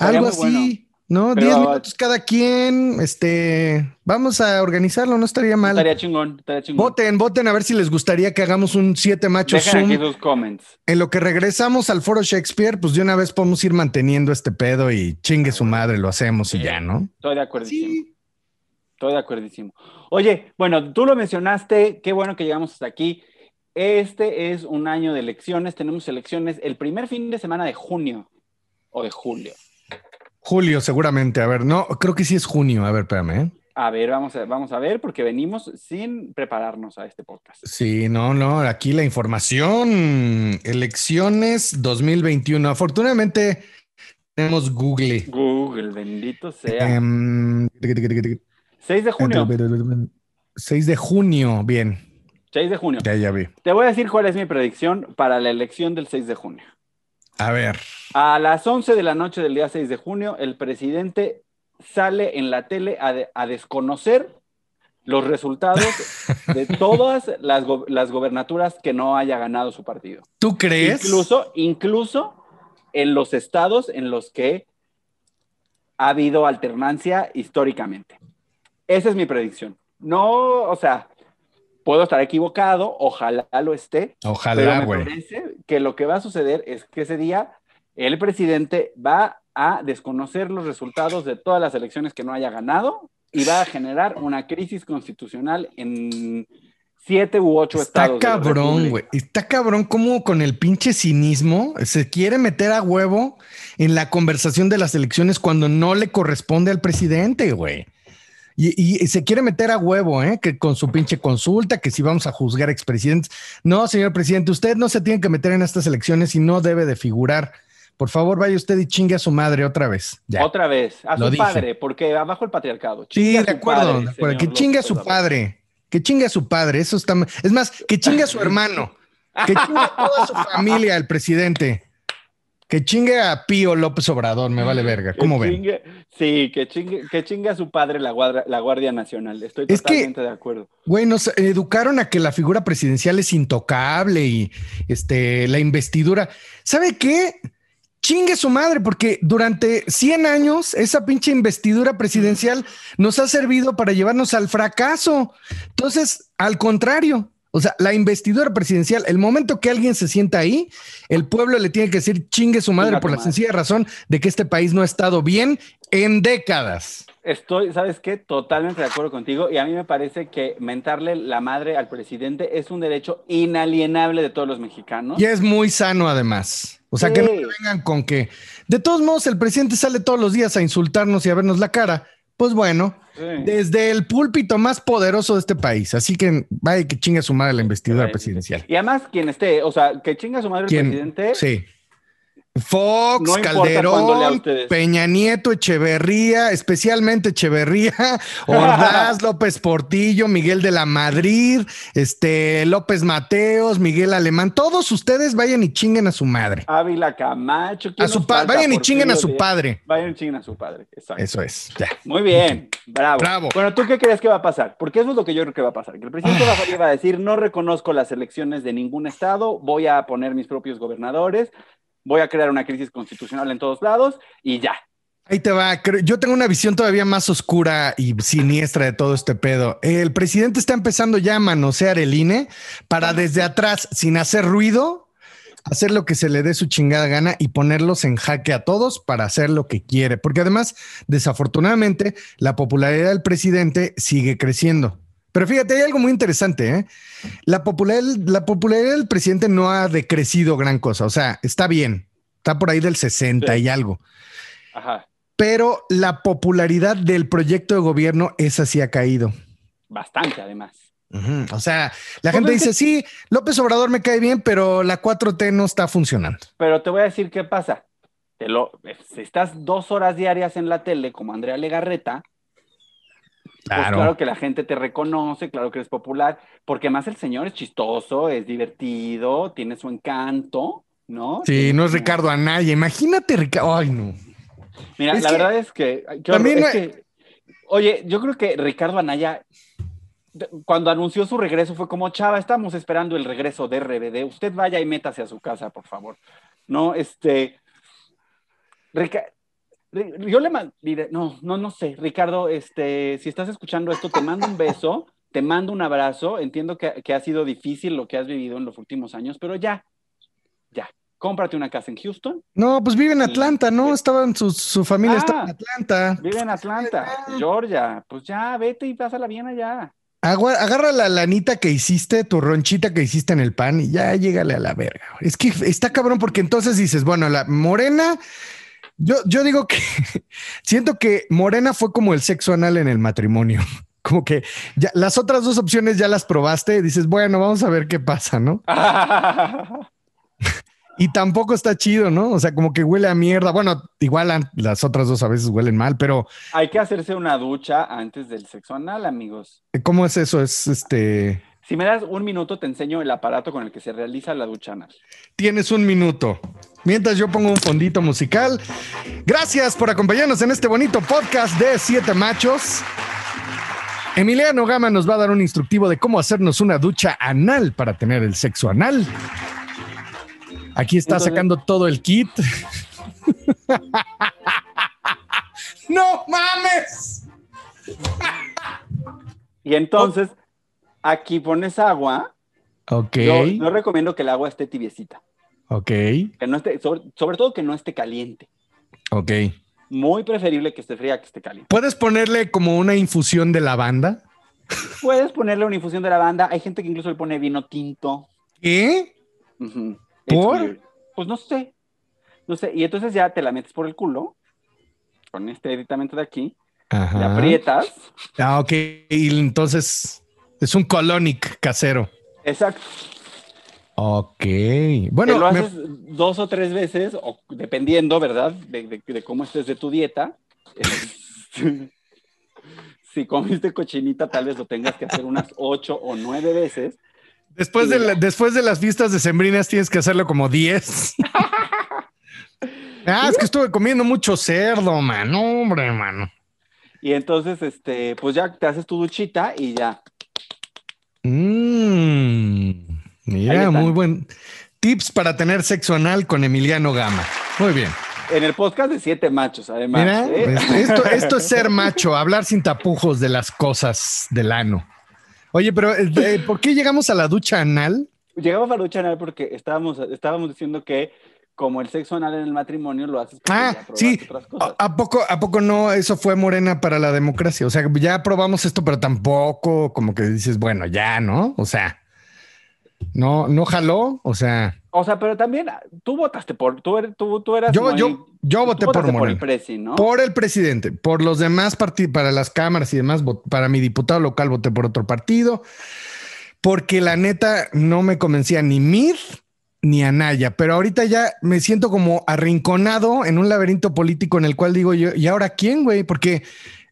Algo bueno. así, ¿no? Pero- Diez minutos cada quien. Este, vamos a organizarlo, no estaría mal. Estaría chingón, estaría chingón. Voten, voten a ver si les gustaría que hagamos un siete machos Dejen Zoom. aquí sus comments. En lo que regresamos al foro Shakespeare, pues de una vez podemos ir manteniendo este pedo y chingue su madre, lo hacemos y Sí. ya, ¿no? Estoy de acuerdísimo. Estoy de acuerdísimo. Oye, bueno, tú lo mencionaste, qué bueno que llegamos hasta aquí. Este es un año de elecciones, tenemos elecciones el primer fin de semana de junio o de julio. Julio, seguramente. A ver, no, creo que sí es junio. A ver, espérame. ¿eh? A ver, vamos a, vamos a ver, porque venimos sin prepararnos a este podcast. Sí, no, no, aquí la información. Elecciones 2021. Afortunadamente tenemos Google. Google, bendito sea. Em, 6 de junio. 6 de junio, bien, 6 de junio. ya, ya vi. Te voy a decir cuál es mi predicción para la elección del 6 de junio. A ver, A las 11 de la noche del día 6 de junio, el presidente sale en la tele a, de- a desconocer los resultados [LAUGHS] de todas las, go- las gobernaturas que no haya ganado su partido. ¿tú crees? Incluso, incluso en los estados en los que ha habido alternancia históricamente. Esa es mi predicción. No, o sea, puedo estar equivocado, ojalá lo esté, pero Ojalá, me güey. parece que lo que va a suceder es que ese día el presidente va a desconocer los resultados de todas las elecciones que no haya ganado y va a generar una crisis constitucional en siete u ocho Está estados. la cabrón, güey. Está cabrón como con el pinche cinismo se quiere meter a huevo en la conversación de las elecciones cuando no le corresponde al presidente, güey. Y, y se quiere meter a huevo, ¿eh? Que con su pinche consulta, que si vamos a juzgar expresidentes. No, señor presidente, usted no se tiene que meter en estas elecciones y no debe de figurar. Por favor, vaya usted y chingue a su madre otra vez. Ya. Otra vez, a Lo su dije. padre, porque abajo el patriarcado. Sí, Chingue de acuerdo, padre, de acuerdo. Que chingue a su padre. Que chingue a su padre. Eso está. Es más, que chingue a su [LAUGHS] hermano. Que chingue a toda su [LAUGHS] familia, el presidente. Que chingue a Pío López Obrador. Me vale verga. Que ¿Cómo ven? chingue- sí, que chingue, que chingue a su padre la Guardia, la Guardia Nacional. Estoy Es que- totalmente de acuerdo. Güey, nos educaron a que la figura presidencial es intocable y este, la investidura. ¿Sabe qué? Chingue su madre, porque durante 100 años esa pinche investidura presidencial nos ha servido para llevarnos al fracaso. Entonces, al contrario, o sea, la investidura presidencial, el momento que alguien se sienta ahí, el pueblo le tiene que decir chingue su madre Chinga por la madre. sencilla razón de que este país no ha estado bien en décadas. Estoy, ¿sabes qué? Totalmente de acuerdo contigo. Y a mí me parece que mentarle la madre al presidente es un derecho inalienable de todos los mexicanos. Y es muy sano además. O sea, que no vengan con que, de todos modos, el presidente sale todos los días a insultarnos y a vernos la cara. Pues bueno, Sí. desde el púlpito más poderoso de este país. Así que vaya que chinga su madre la investidura presidencial. Y además, quien esté, o sea, que chinga a su madre el ¿Quién? presidente, Sí. Fox, No Calderón. Peña Nieto, Echeverría, especialmente Echeverría, [LAUGHS] Ordaz, López Portillo, Miguel de la Madrid, este López Mateos, Miguel Alemán, todos ustedes vayan y chinguen a su madre. Ávila Camacho. ¿quién A su falta? vayan y chinguen a su padre. Vayan y chinguen a su padre. Exacto. Eso es. Ya. Muy bien, bravo. Bravo. Bueno, ¿tú qué crees que va a pasar? Porque eso es lo que yo creo que va a pasar. Que el presidente va a salir y va a decir, no reconozco las elecciones de ningún estado, voy a poner mis propios gobernadores, voy a crear una crisis constitucional en todos lados y ya. Ahí te va. Yo tengo una visión todavía más oscura y siniestra de todo este pedo. El presidente está empezando ya a manosear el INE para desde atrás, sin hacer ruido, hacer lo que se le dé su chingada gana y ponerlos en jaque a todos para hacer lo que quiere. Porque además, desafortunadamente, la popularidad del presidente sigue creciendo. Pero fíjate, hay algo muy interesante. ¿eh? La, popular- la popularidad del presidente no ha decrecido gran cosa. O sea, está bien. Está por ahí del 60 Sí. y algo Ajá, pero la popularidad del proyecto de gobierno, esa sí ha caído. bastante además. O sea, la gente es que- dice, sí, López Obrador me cae bien, pero la 4T no está funcionando. Pero te voy a decir qué pasa. Te lo, si estás dos horas diarias en la tele como Andrea Legarreta, pues claro que la gente te reconoce, claro que eres popular, porque más el señor es chistoso, es divertido, tiene su encanto, ¿no? Sí, Tiene no es como- Ricardo Anaya. Imagínate, Ricardo. Ay, no. Mira, Es la que- verdad es que, También no- que- oye, yo creo que Ricardo Anaya, cuando anunció su regreso, fue como, chava, estamos esperando el regreso de RBD, usted vaya y métase a su casa, por favor. No, este, Rica- Ri- yo le diré, no, no, no sé, Ricardo, este, si estás escuchando esto, te mando un beso, te mando un abrazo, entiendo que, que ha sido difícil lo que has vivido en los últimos años, pero ya, ya, cómprate una casa en Houston, No, pues vive en Atlanta, ¿no? Estaban su, su familia Ah. está en Atlanta. Vive en Atlanta, Georgia. Pues ya, vete y pásala bien allá. Agua- agarra la lanita que hiciste, tu ronchita que hiciste en el pan y ya llégale a la verga. Es que está cabrón porque entonces dices, bueno, la morena, yo, yo digo que [LAUGHS] siento que morena fue como el sexo anal en el matrimonio. [LAUGHS] Como que ya las otras dos opciones ya las probaste y dices, bueno, vamos a ver qué pasa, ¿no? [LAUGHS] Y tampoco está chido, ¿no? O sea, como que huele a mierda. Bueno, igual las otras dos a veces huelen mal, pero Hay que hacerse una ducha antes del sexo anal, amigos. ¿cómo es eso? Es este. Si me das un minuto, te enseño el aparato con el que se realiza la ducha anal. Tienes un minuto. Mientras yo pongo un fondito musical. Gracias por acompañarnos en este bonito podcast de Siete Machos. Emiliano Gama nos va a dar un instructivo de cómo hacernos una ducha anal para tener el sexo anal. Aquí está Entonces- sacando todo el kit. [LAUGHS] ¡No mames! Y entonces, aquí pones agua. Ok, Yo, yo recomiendo que el agua esté tibiecita. Ok, Que no esté, sobre, sobre todo que no esté caliente. ok. Muy preferible que esté fría que esté caliente. ¿Puedes ponerle como una infusión de lavanda? Puedes ponerle una infusión de lavanda. Hay gente que incluso le pone vino tinto. ¿Qué? ¿Por? Weird. Pues no sé. No sé. Y entonces ya te la metes por el culo. Con este aditamento de aquí. Ajá. Le aprietas. Ah, ok. Y entonces es un colonic casero. Exacto. Ok. Bueno, te lo me- haces dos o tres veces, o dependiendo, ¿verdad? De, de- de cómo estés de tu dieta. [LAUGHS] Si comiste cochinita, tal vez lo tengas que hacer unas ocho o nueve veces. después, de la- después de las fiestas de sembrinas tienes que hacerlo como 10. [LAUGHS] ah, es que estuve comiendo mucho cerdo, man. Hombre, mano. Y entonces, este, pues ya te haces tu duchita y ya. Mm, Ahí mira, muy buen. Tips para tener sexo anal con Emiliano Gama. Muy bien. En el podcast de Siete Machos, además. Mira, ¿eh? este- [LAUGHS] esto, esto es ser macho, hablar sin tapujos de las cosas del ano. Oye, pero eh, ¿por qué llegamos a la ducha anal? Llegamos a la ducha anal porque estábamos, estábamos diciendo que como el sexo anal en el matrimonio lo haces Ah, sí. otras cosas. ¿A, a poco, ¿A poco no eso fue morena para la democracia? O sea, ya probamos esto, pero tampoco como que dices, bueno, ya, ¿no? O sea, no, no jaló. O sea, O sea, pero también ah, tú votaste por, tú, eres, tú, tú eras yo, muy- yo, yo voté por Morena. el presi, ¿no? Por el presidente, por los demás partidos, para las cámaras y demás, para mi diputado local voté por otro partido, porque la neta no me convencía ni Mid ni Anaya, pero ahorita ya me siento como arrinconado en un laberinto político en el cual digo yo, ¿y ahora quién, güey? Porque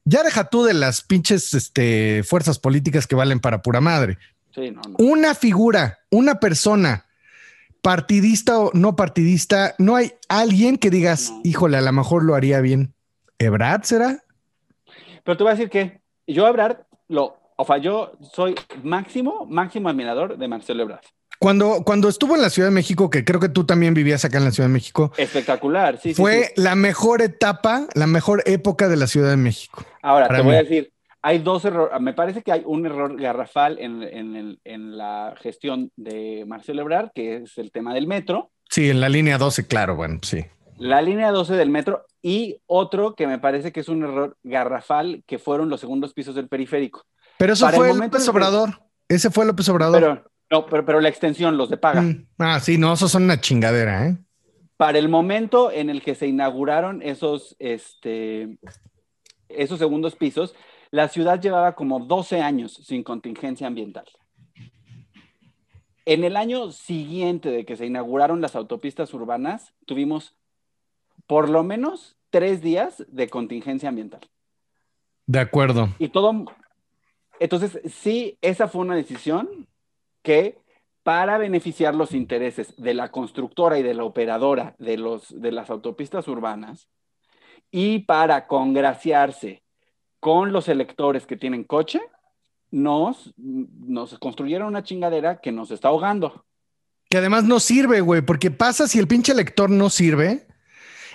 ya deja tú de las pinches este, fuerzas políticas que valen para pura madre. Sí, no, no. Una figura, una persona, partidista o no partidista, no hay alguien que digas, No. híjole, a lo mejor lo haría bien. ¿Ebrard será? Pero te voy a decir que yo a Ebrard, lo, o sea, yo soy máximo, máximo admirador de Marcelo Ebrard. Cuando, cuando estuvo en la Ciudad de México, que creo que tú también vivías acá en la Ciudad de México, Espectacular, sí, fue sí. la mejor etapa, la mejor época de la Ciudad de México. Ahora, te voy a decir, hay dos errores, me parece que hay un error garrafal en, en el- en la gestión de Marcelo Ebrard, que es el tema del metro, Sí, en la línea 12, claro, bueno, sí. la línea 12 del metro, y otro que me parece que es un error garrafal, que fueron los segundos pisos del periférico. Pero eso Para el fue momento López que- Obrador. Ese fue López Obrador. Pero, no, pero, pero la extensión, los de paga. Mm. Ah, sí, no, esos son una chingadera, ¿eh? Para el momento en el que se inauguraron esos, este, esos segundos pisos, la ciudad llevaba como 12 años sin contingencia ambiental. En el año siguiente de que se inauguraron las autopistas urbanas, tuvimos por lo menos tres días de contingencia ambiental. De acuerdo. Y todo. Entonces, sí, esa fue una decisión que, para beneficiar los intereses de la constructora y de la operadora de, los, de las autopistas urbanas, y para congraciarse con los electores que tienen coche, nos, nos construyeron una chingadera que nos está ahogando. Que además no sirve, güey, porque pasa si el pinche lector no sirve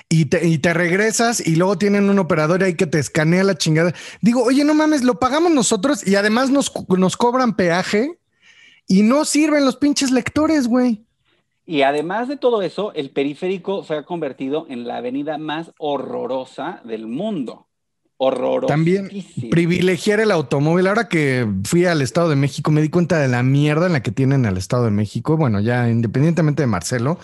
y te, y te regresas y luego tienen un operador ahí que te escanea la chingada. Digo, oye, no mames, lo pagamos nosotros y además nos, nos cobran peaje y no sirven los pinches lectores, güey. Y además de todo eso, el periférico se ha convertido en la avenida más horrorosa del mundo. Horrorosa. También privilegiar el automóvil. Ahora que fui al Estado de México, me di cuenta de la mierda en la que tienen al Estado de México. Bueno, ya independientemente de Marcelo.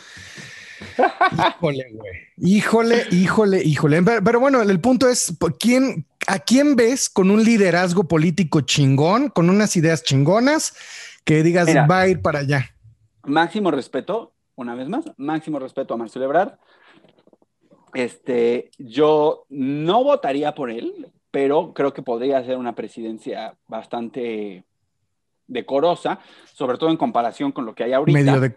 híjole, güey. Híjole, híjole, híjole. Pero, pero bueno, el punto es, ¿quién, ¿a quién ves con un liderazgo político chingón, con unas ideas chingonas, que digas, Mira. va a ir para allá? máximo respeto, una vez más, máximo respeto a Marcelo Ebrard. Este, yo no votaría por él, pero creo que podría ser una presidencia bastante decorosa, sobre todo en comparación con lo que hay ahorita. Medio de...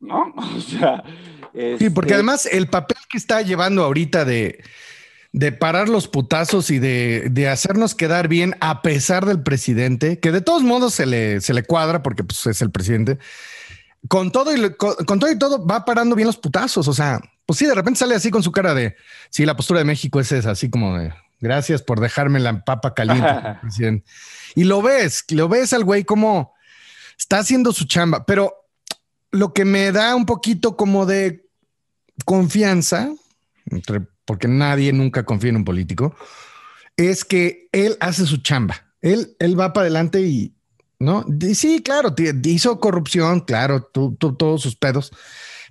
¿No? [LAUGHS] O sea, Sí, porque este, además el papel que está llevando ahorita de, de parar los putazos y de, de hacernos quedar bien a pesar del presidente, que de todos modos se le, se le cuadra porque pues, es el presidente, con todo, y, con todo y todo va parando bien los putazos. O sea, pues sí, de repente sale así con su cara de, sí, la postura de México es esa, así como de, gracias por dejarme la papa caliente, [LAUGHS] presidente. Y lo ves, lo ves al güey como está haciendo su chamba, pero lo que me da un poquito como de confianza, entre- porque nadie nunca confía en un político, es que él hace su chamba. Él, él va para adelante y, ¿no? Y sí, claro, hizo corrupción, claro, tú, tú- todos sus pedos.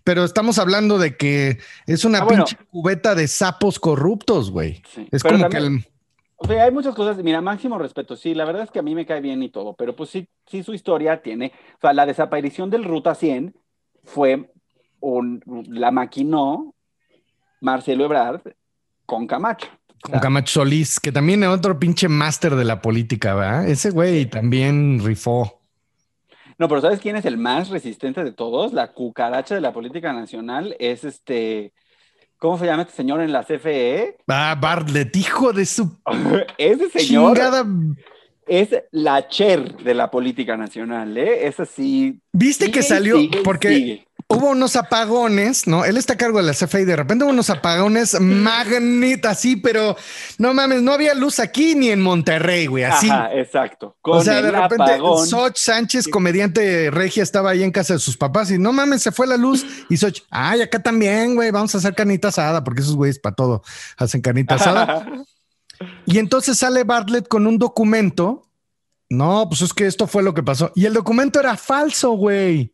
Pero estamos hablando de que es una Ah, bueno. pinche cubeta de sapos corruptos, güey. sí. Es como también- que el- O sea, hay muchas cosas, mira, máximo respeto, sí, la verdad es que a mí me cae bien y todo, pero pues sí, sí su historia tiene, o sea, la desaparición del Ruta 100 fue, un, la maquinó Marcelo Ebrard con Camacho. con Camacho Solís, que también es otro pinche máster de la política, ¿verdad? Ese güey también rifó. No, pero ¿sabes quién es el más resistente de todos? La cucaracha de la política nacional es este, ¿cómo se llama este señor en la CFE? Ah, Bartlett, hijo de su [LAUGHS] Ese señor chingada. es la Cher de la política nacional, ¿eh? Es así. ¿Viste sigue que salió? sigue porque sigue. Hubo unos apagones, ¿no? Él está a cargo de la CFE y de repente hubo unos apagones magnetas, así, pero no mames, no había luz aquí ni en Monterrey, güey, así. Ajá, exacto. Con o sea, de repente, apagón. Soch Sánchez, comediante regia, estaba ahí en casa de sus papás y no mames, se fue la luz. Y Soch, ay, acá también, güey, vamos a hacer carnita asada, porque esos güeyes para todo hacen carnita asada. [LAUGHS] Y entonces sale Bartlett con un documento. No, pues es que esto fue lo que pasó. Y el documento era falso, güey.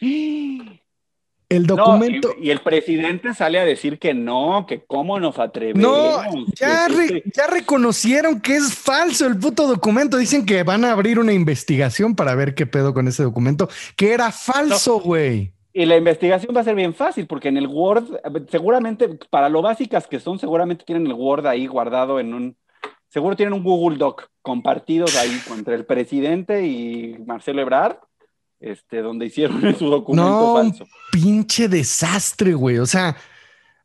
El No, documento. y, y el presidente sale a decir que no, que cómo nos atrevemos. No, ya, que- re- ya reconocieron que es falso el puto documento. Dicen que van a abrir una investigación para ver qué pedo con ese documento, que era falso, güey. Y la investigación va a ser bien fácil, porque en el Word, seguramente, para lo básicas que son, seguramente tienen el Word ahí guardado en un, seguro tienen un Google Doc compartidos ahí entre el presidente y Marcelo Ebrard, este, donde hicieron [LAUGHS] su documento no, falso. Pinche desastre, güey. O sea,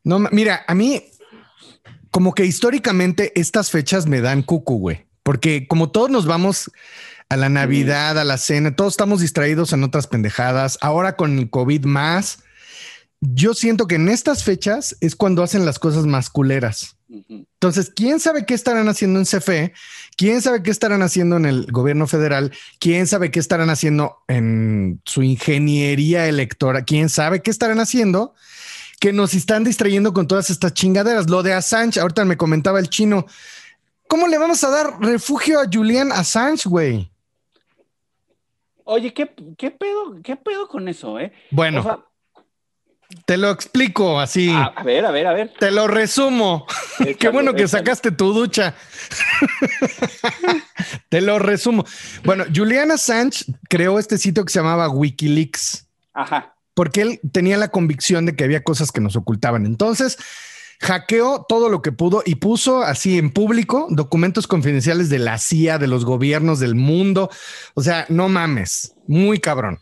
no, mira, a mí, como que históricamente estas fechas me dan cucu, güey, porque como todos nos vamos a la Navidad, a la cena, todos estamos distraídos en otras pendejadas. Ahora con el COVID más, yo siento que en estas fechas es cuando hacen las cosas más culeras. Entonces, ¿quién sabe qué estarán haciendo en CFE? ¿Quién sabe qué estarán haciendo en el gobierno federal? ¿Quién sabe qué estarán haciendo en su ingeniería electoral? ¿Quién sabe qué estarán haciendo? Que nos están distrayendo con todas estas chingaderas. Lo de Assange, ahorita me comentaba el chino. ¿Cómo le vamos a dar refugio a Julian Assange, güey? Oye, ¿qué, pedo, ¿qué pedo con eso, eh? Bueno, te lo explico así. A, ver, a ver, a ver. Te lo resumo. [LAUGHS] qué bueno que sacaste tu ducha. [LAUGHS] te lo resumo. Bueno, Julian Assange creó este sitio que se llamaba Wikileaks. Ajá. Porque él tenía la convicción de que había cosas que nos ocultaban. Entonces, hackeó todo lo que pudo y puso así en público documentos confidenciales de la CIA, de los gobiernos del mundo. O sea, no mames, muy cabrón.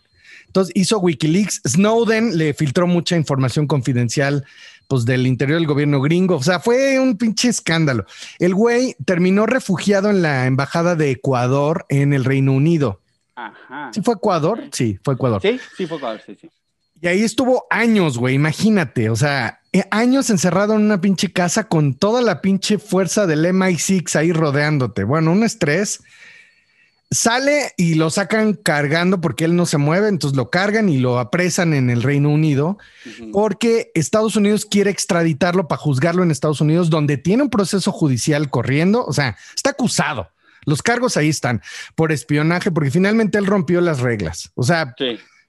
Entonces hizo Wikileaks. Snowden le filtró mucha información confidencial pues del interior del gobierno gringo. O sea, fue un pinche escándalo. El güey terminó refugiado en la embajada de Ecuador en el Reino Unido. Ajá. ¿Sí fue Ecuador? Sí, fue Ecuador. Sí, sí fue Ecuador, sí, sí. Y ahí estuvo años, güey, imagínate, o sea, eh, años encerrado en una pinche casa con toda la pinche fuerza del MI6 ahí rodeándote. Bueno, un estrés. Sale y lo sacan cargando porque él no se mueve, entonces lo cargan y lo apresan en el Reino Unido porque Estados Unidos quiere extraditarlo para juzgarlo en Estados Unidos, donde tiene un proceso judicial corriendo, o sea, está acusado. Los cargos ahí están por espionaje, porque finalmente él rompió las reglas. O sea,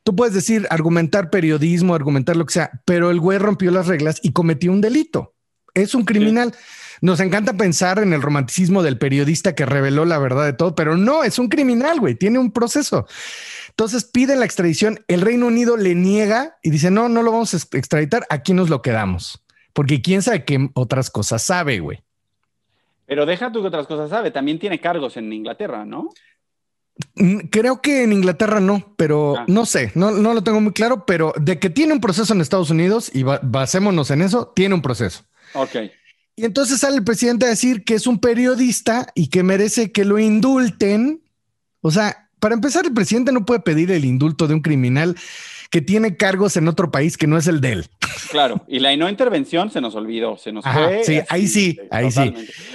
tú puedes decir, argumentar periodismo, argumentar lo que sea, pero el güey rompió las reglas y cometió un delito. Es un criminal. Nos encanta pensar en el romanticismo del periodista que reveló la verdad de todo, pero no, es un criminal, güey, tiene un proceso. Entonces pide la extradición, el Reino Unido le niega y dice, no, no lo vamos a extraditar, aquí nos lo quedamos, porque quién sabe qué otras cosas sabe, güey. Pero deja tú que otras cosas sabe, también tiene cargos en Inglaterra, ¿no? Mm, creo que en Inglaterra no, pero ah. no sé, no, no, lo tengo muy claro, pero de que tiene un proceso en Estados Unidos y basémonos en eso, tiene un proceso. Ok. Y entonces sale el presidente a decir que es un periodista y que merece que lo indulten. O sea, para empezar, el presidente no puede pedir el indulto de un criminal que tiene cargos en otro país que no es el de él. Claro, y la no intervención se nos olvidó, se nos fue. Sí, ahí sí, ahí sí.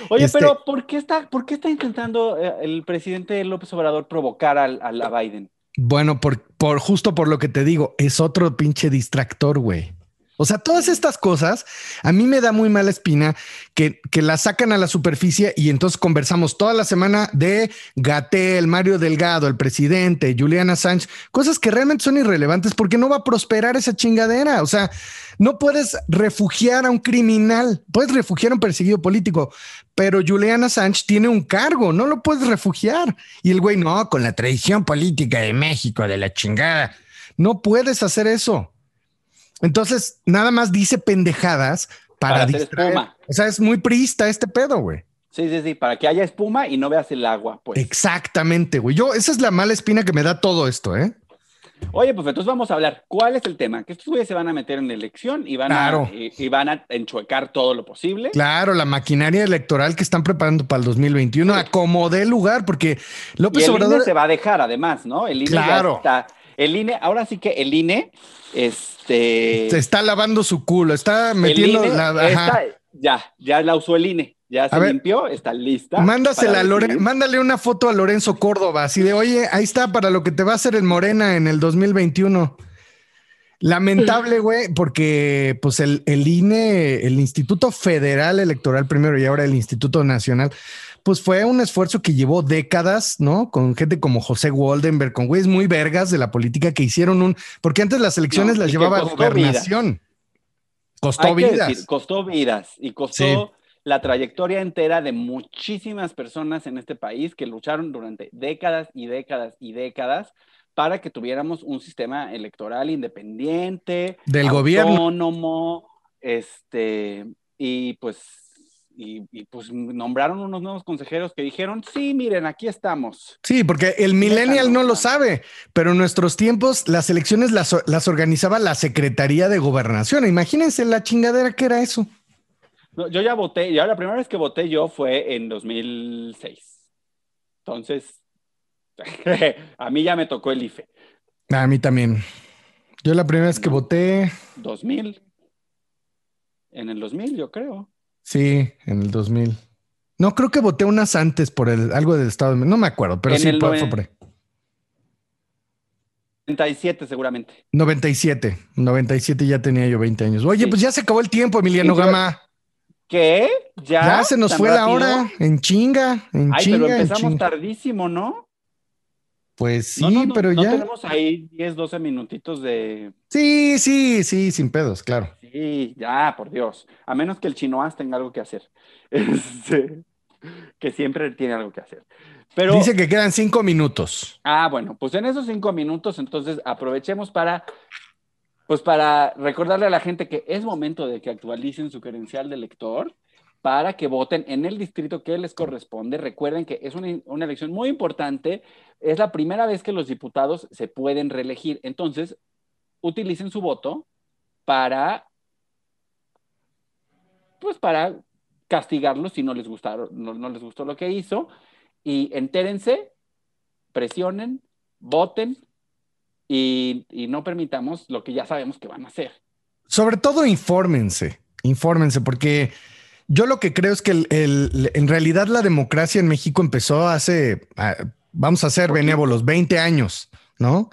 Oye, este pero ¿por qué, está, ¿por qué está intentando eh, el presidente López Obrador provocar al, a Biden? Bueno, por, por justo por lo que te digo, es otro pinche distractor, güey. O sea, todas estas cosas a mí me da muy mala espina que, que la sacan a la superficie y entonces conversamos toda la semana de Gatel, Mario Delgado, el presidente, Juliana Sánchez, cosas que realmente son irrelevantes porque no va a prosperar esa chingadera. O sea, no puedes refugiar a un criminal, puedes refugiar a un perseguido político, pero Juliana Sánchez tiene un cargo, no lo puedes refugiar. Y el güey, no, con la tradición política de México, de la chingada, no puedes hacer eso. Entonces, nada más dice pendejadas para, distraer. O sea, es muy priista este pedo, güey. Sí, sí, sí, para que haya espuma y no veas el agua, pues. Exactamente, güey. Yo, esa es la mala espina que me da todo esto, ¿eh? Oye, pues entonces vamos a hablar. ¿Cuál es el tema? Que estos güeyes se van a meter en la elección y van, a, y, van a enchuecar todo lo posible. Claro, la maquinaria electoral que están preparando para el 2021 sí. acomode lugar, porque López y el Obrador. INE se va a dejar, además, ¿no? El INE claro. está. El INE, ahora sí que el INE, este. Se está lavando su culo, está metiendo INE la. Está, ya, ya la usó el INE. Ya se limpió, está lista. Mándasela a mándale una foto a Lorenzo Córdoba, así de, oye, ahí está para lo que te va a hacer el Morena en el 2021. Lamentable, güey, porque pues el, el, INE, el Instituto Federal Electoral primero y ahora el Instituto Nacional, pues fue un esfuerzo que llevó décadas, ¿no? Con gente como José Waldenberg, con güeyes muy vergas de la política que hicieron un, porque antes las elecciones no, las llevaba gobernación. Vida. Costó vidas. Decir, costó vidas y costó... Sí la trayectoria entera de muchísimas personas en este país que lucharon durante décadas y décadas y décadas para que tuviéramos un sistema electoral independiente, del gobierno, autónomo, este, y pues, y, pues nombraron unos nuevos consejeros que dijeron, sí, miren, aquí estamos. Sí, porque el millennial no lo sabe, pero en nuestros tiempos las elecciones las, las organizaba la Secretaría de Gobernación. Imagínense la chingadera que era eso. yo ya voté, ya la primera vez que voté yo fue en 2006. Entonces, [LAUGHS] a mí ya me tocó el IFE. A mí también. Yo la primera vez que voté. 2000. En el 2000, yo creo. Sí, en el 2000. No, creo que voté unas antes por el, algo del Estado. No me acuerdo, pero sí fue, por ahí. 97 seguramente. 97. 97 ya tenía yo 20 años. Oye, pues ya se acabó el tiempo, Emiliano Gama. ¿Qué? ¿Ya? Ya se nos fue la hora. En chinga. En Ay, pero empezamos tardísimo, ¿no? Pues sí, pero ya. tenemos ahí 10, 12 minutitos de. Sí, sí, sí, sin pedos, claro. Sí, ya, por Dios. A menos que el chinoaz tenga algo que hacer. [LAUGHS] Este, que siempre tiene algo que hacer. Pero, Dice que quedan cinco minutos. Ah, bueno, pues en esos cinco minutos, entonces aprovechemos para, pues para recordarle a la gente que es momento de que actualicen su credencial de lector para que voten en el distrito que les corresponde. Recuerden que es una, una, elección muy importante. Es la primera vez que los diputados se pueden reelegir. Entonces, utilicen su voto para, pues para castigarlos si no les, gustaron, no, les gustó lo que hizo. Y entérense, presionen, voten y, y no permitamos lo que ya sabemos que van a hacer. Sobre todo, infórmense, infórmense, porque yo lo que creo es que el, en realidad la democracia en México empezó hace, ah, vamos a ser benévolos, 20 años, ¿no?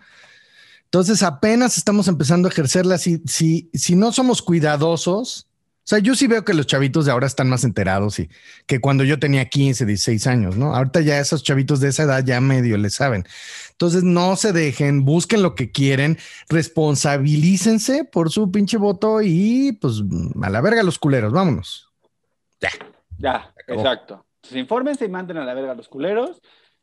Entonces apenas estamos empezando a ejercerla. Si, si, si no somos cuidadosos, o sea, yo sí veo que los chavitos de ahora están más enterados y que cuando yo tenía 15, 16 años, ¿no? Ahorita ya esos chavitos de esa edad ya medio le saben. Entonces no se dejen, busquen lo que quieren, responsabilícense por su pinche voto y pues a la verga los culeros, vámonos. Ya. Ya, exacto. Entonces, infórmense y manden a la verga a los culeros.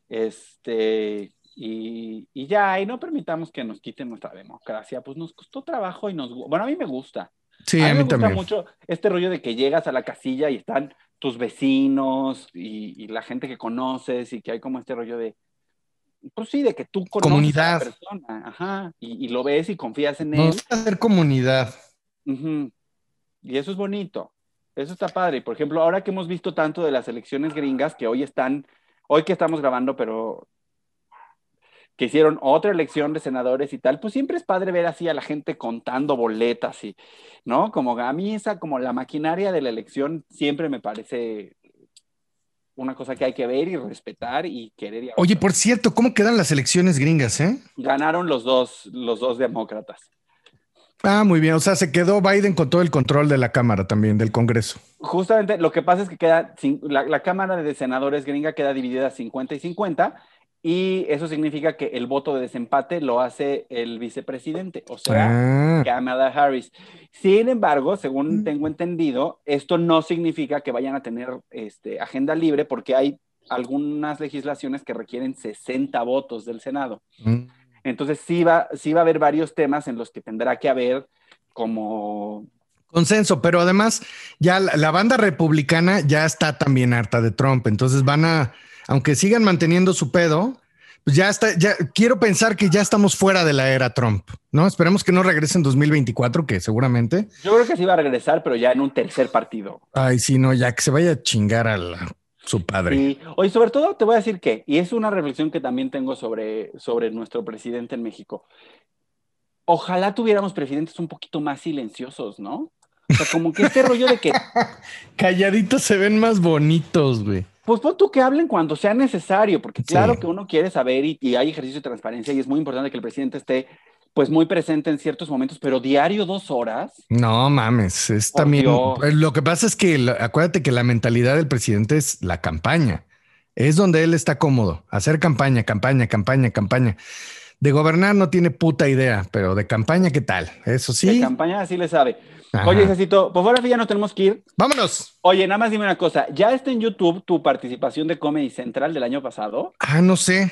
Este, y, y, ya, y no permitamos que nos quiten nuestra democracia. Pues nos costó trabajo y nos. Bueno, a mí me gusta. Sí, a mí, me gusta mucho este rollo de que llegas a la casilla y están tus vecinos y, y, la gente que conoces y que hay como este rollo de. Pues sí, de que tú conoces comunidad. a la persona, ajá, y, y, lo ves y confías en él. hacer comunidad. Y eso es bonito. Eso está padre. Por ejemplo, ahora que hemos visto tanto de las elecciones gringas que hoy están, hoy que estamos grabando, pero que hicieron otra elección de senadores y tal, pues siempre es padre ver así a la gente contando boletas y, ¿no? Como a mí esa, como la maquinaria de la elección siempre me parece una cosa que hay que ver y respetar y querer. Y Oye, por cierto, ¿cómo quedan las elecciones gringas, eh? Ganaron los dos, los dos demócratas. Ah, muy bien. O sea, se quedó Biden con todo el control de la Cámara también, del Congreso. Justamente lo que pasa es que queda, la, la Cámara de Senadores gringa queda dividida 50 y 50 y eso significa que el voto de desempate lo hace el vicepresidente, o sea, ah. Kamala Harris. Sin embargo, según mm. tengo entendido, esto no significa que vayan a tener este, agenda libre porque hay algunas legislaciones que requieren 60 votos del Senado. Mm. Entonces sí va, sí va a haber varios temas en los que tendrá que haber como consenso, pero además ya la, banda republicana ya está también harta de Trump, entonces van a, aunque sigan manteniendo su pedo, pues ya está, ya quiero pensar que ya estamos fuera de la era Trump, ¿no? Esperemos que no regrese en 2024, que seguramente. Yo creo que sí va a regresar, pero ya en un tercer partido. Ay, sí, no, ya que se vaya a chingar a la su padre. Y hoy sobre todo te voy a decir que, y es una reflexión que también tengo sobre, sobre nuestro presidente en México. Ojalá tuviéramos presidentes un poquito más silenciosos, ¿no? O sea, como que este [LAUGHS] rollo de que... Calladitos se ven más bonitos, güey. Pues pon tú que hablen cuando sea necesario, porque claro que uno quiere saber y, y, hay ejercicio de transparencia y es muy importante que el presidente esté pues muy presente en ciertos momentos, pero diario dos horas. No mames, es también. Pues, lo que pasa es que acuérdate que la mentalidad del presidente es la campaña. Es donde él está cómodo, hacer campaña, campaña, campaña, campaña. De gobernar no tiene puta idea, pero de campaña, ¿qué tal? Eso sí. De campaña sí le sabe. Oye, Cecito, pues ahora ya no tenemos que ir. Vámonos. Oye, nada más dime una cosa. ¿Ya está en YouTube tu participación de Comedy Central del año pasado? Ah, no sé.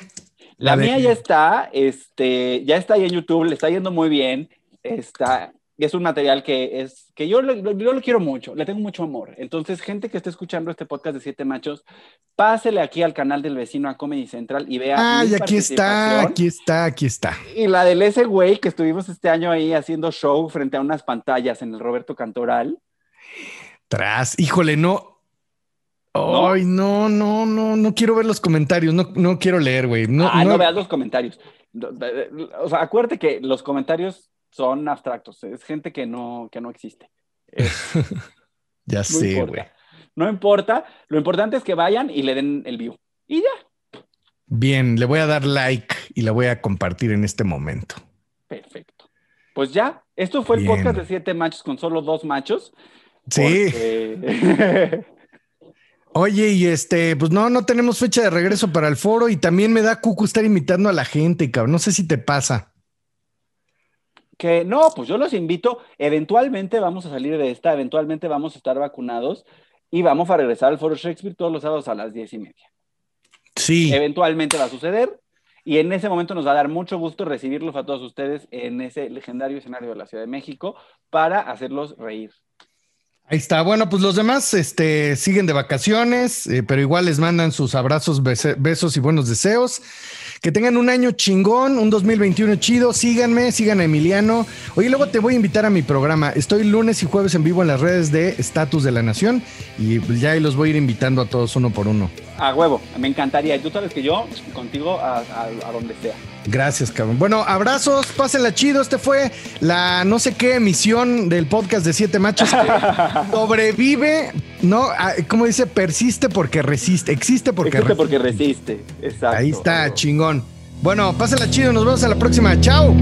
La, mía ya está, este, ya está ahí en YouTube, le está yendo muy bien. Está, es un material que es que yo lo, yo lo quiero mucho, le tengo mucho amor. Entonces, gente que esté escuchando este podcast de Siete Machos, pásele aquí al canal del vecino a Comedy Central y vea. Ay, aquí está, aquí está, aquí está. Y la del ese güey que estuvimos este año ahí haciendo show frente a unas pantallas en el Roberto Cantoral. Tras, híjole, no. Ay, no, no, no, no quiero ver los comentarios, no, no quiero leer, güey. No, ah, no veas los comentarios. O sea, acuérdate que los comentarios son abstractos, es gente que no, que no existe. [LAUGHS] ya sé, güey. No importa, lo importante es que vayan y le den el view. Y ya. Bien, le voy a dar like y la voy a compartir en este momento. Perfecto. Pues ya, esto fue el podcast de siete machos con solo dos machos. Sí. [LAUGHS] Oye, y este, pues no, no tenemos fecha de regreso para el foro y también me da cuco estar invitando a la gente, cabrón. No sé si te pasa que no, pues yo los invito, eventualmente vamos a salir de esta, eventualmente vamos a estar vacunados y vamos a regresar al Foro Shakespeare todos los sábados a las diez y media. Sí. Eventualmente va a suceder y en ese momento nos va a dar mucho gusto recibirlos a todos ustedes en ese legendario escenario de la Ciudad de México para hacerlos reír. Ahí está. Bueno, pues los demás este, siguen de vacaciones, eh, pero igual les mandan sus abrazos, besos y buenos deseos. Que tengan un año chingón, un 2021 chido. Síganme, sigan a Emiliano. Oye, luego te voy a invitar a mi programa. Estoy lunes y jueves en vivo en las redes de Estatus de la Nación y ya ahí los voy a ir invitando a todos uno por uno. A huevo, me encantaría. Y tú sabes que yo contigo a, donde sea. Gracias, cabrón. Bueno, abrazos, pásenla chido. Este fue la no sé qué emisión del podcast de Siete Machos [LAUGHS] sobrevive, ¿no? Ah, como dice, persiste porque resiste, existe porque existe porque resiste. Exacto. Ahí está, chingón. Bueno, pásenla chido, nos vemos a la próxima. Chao.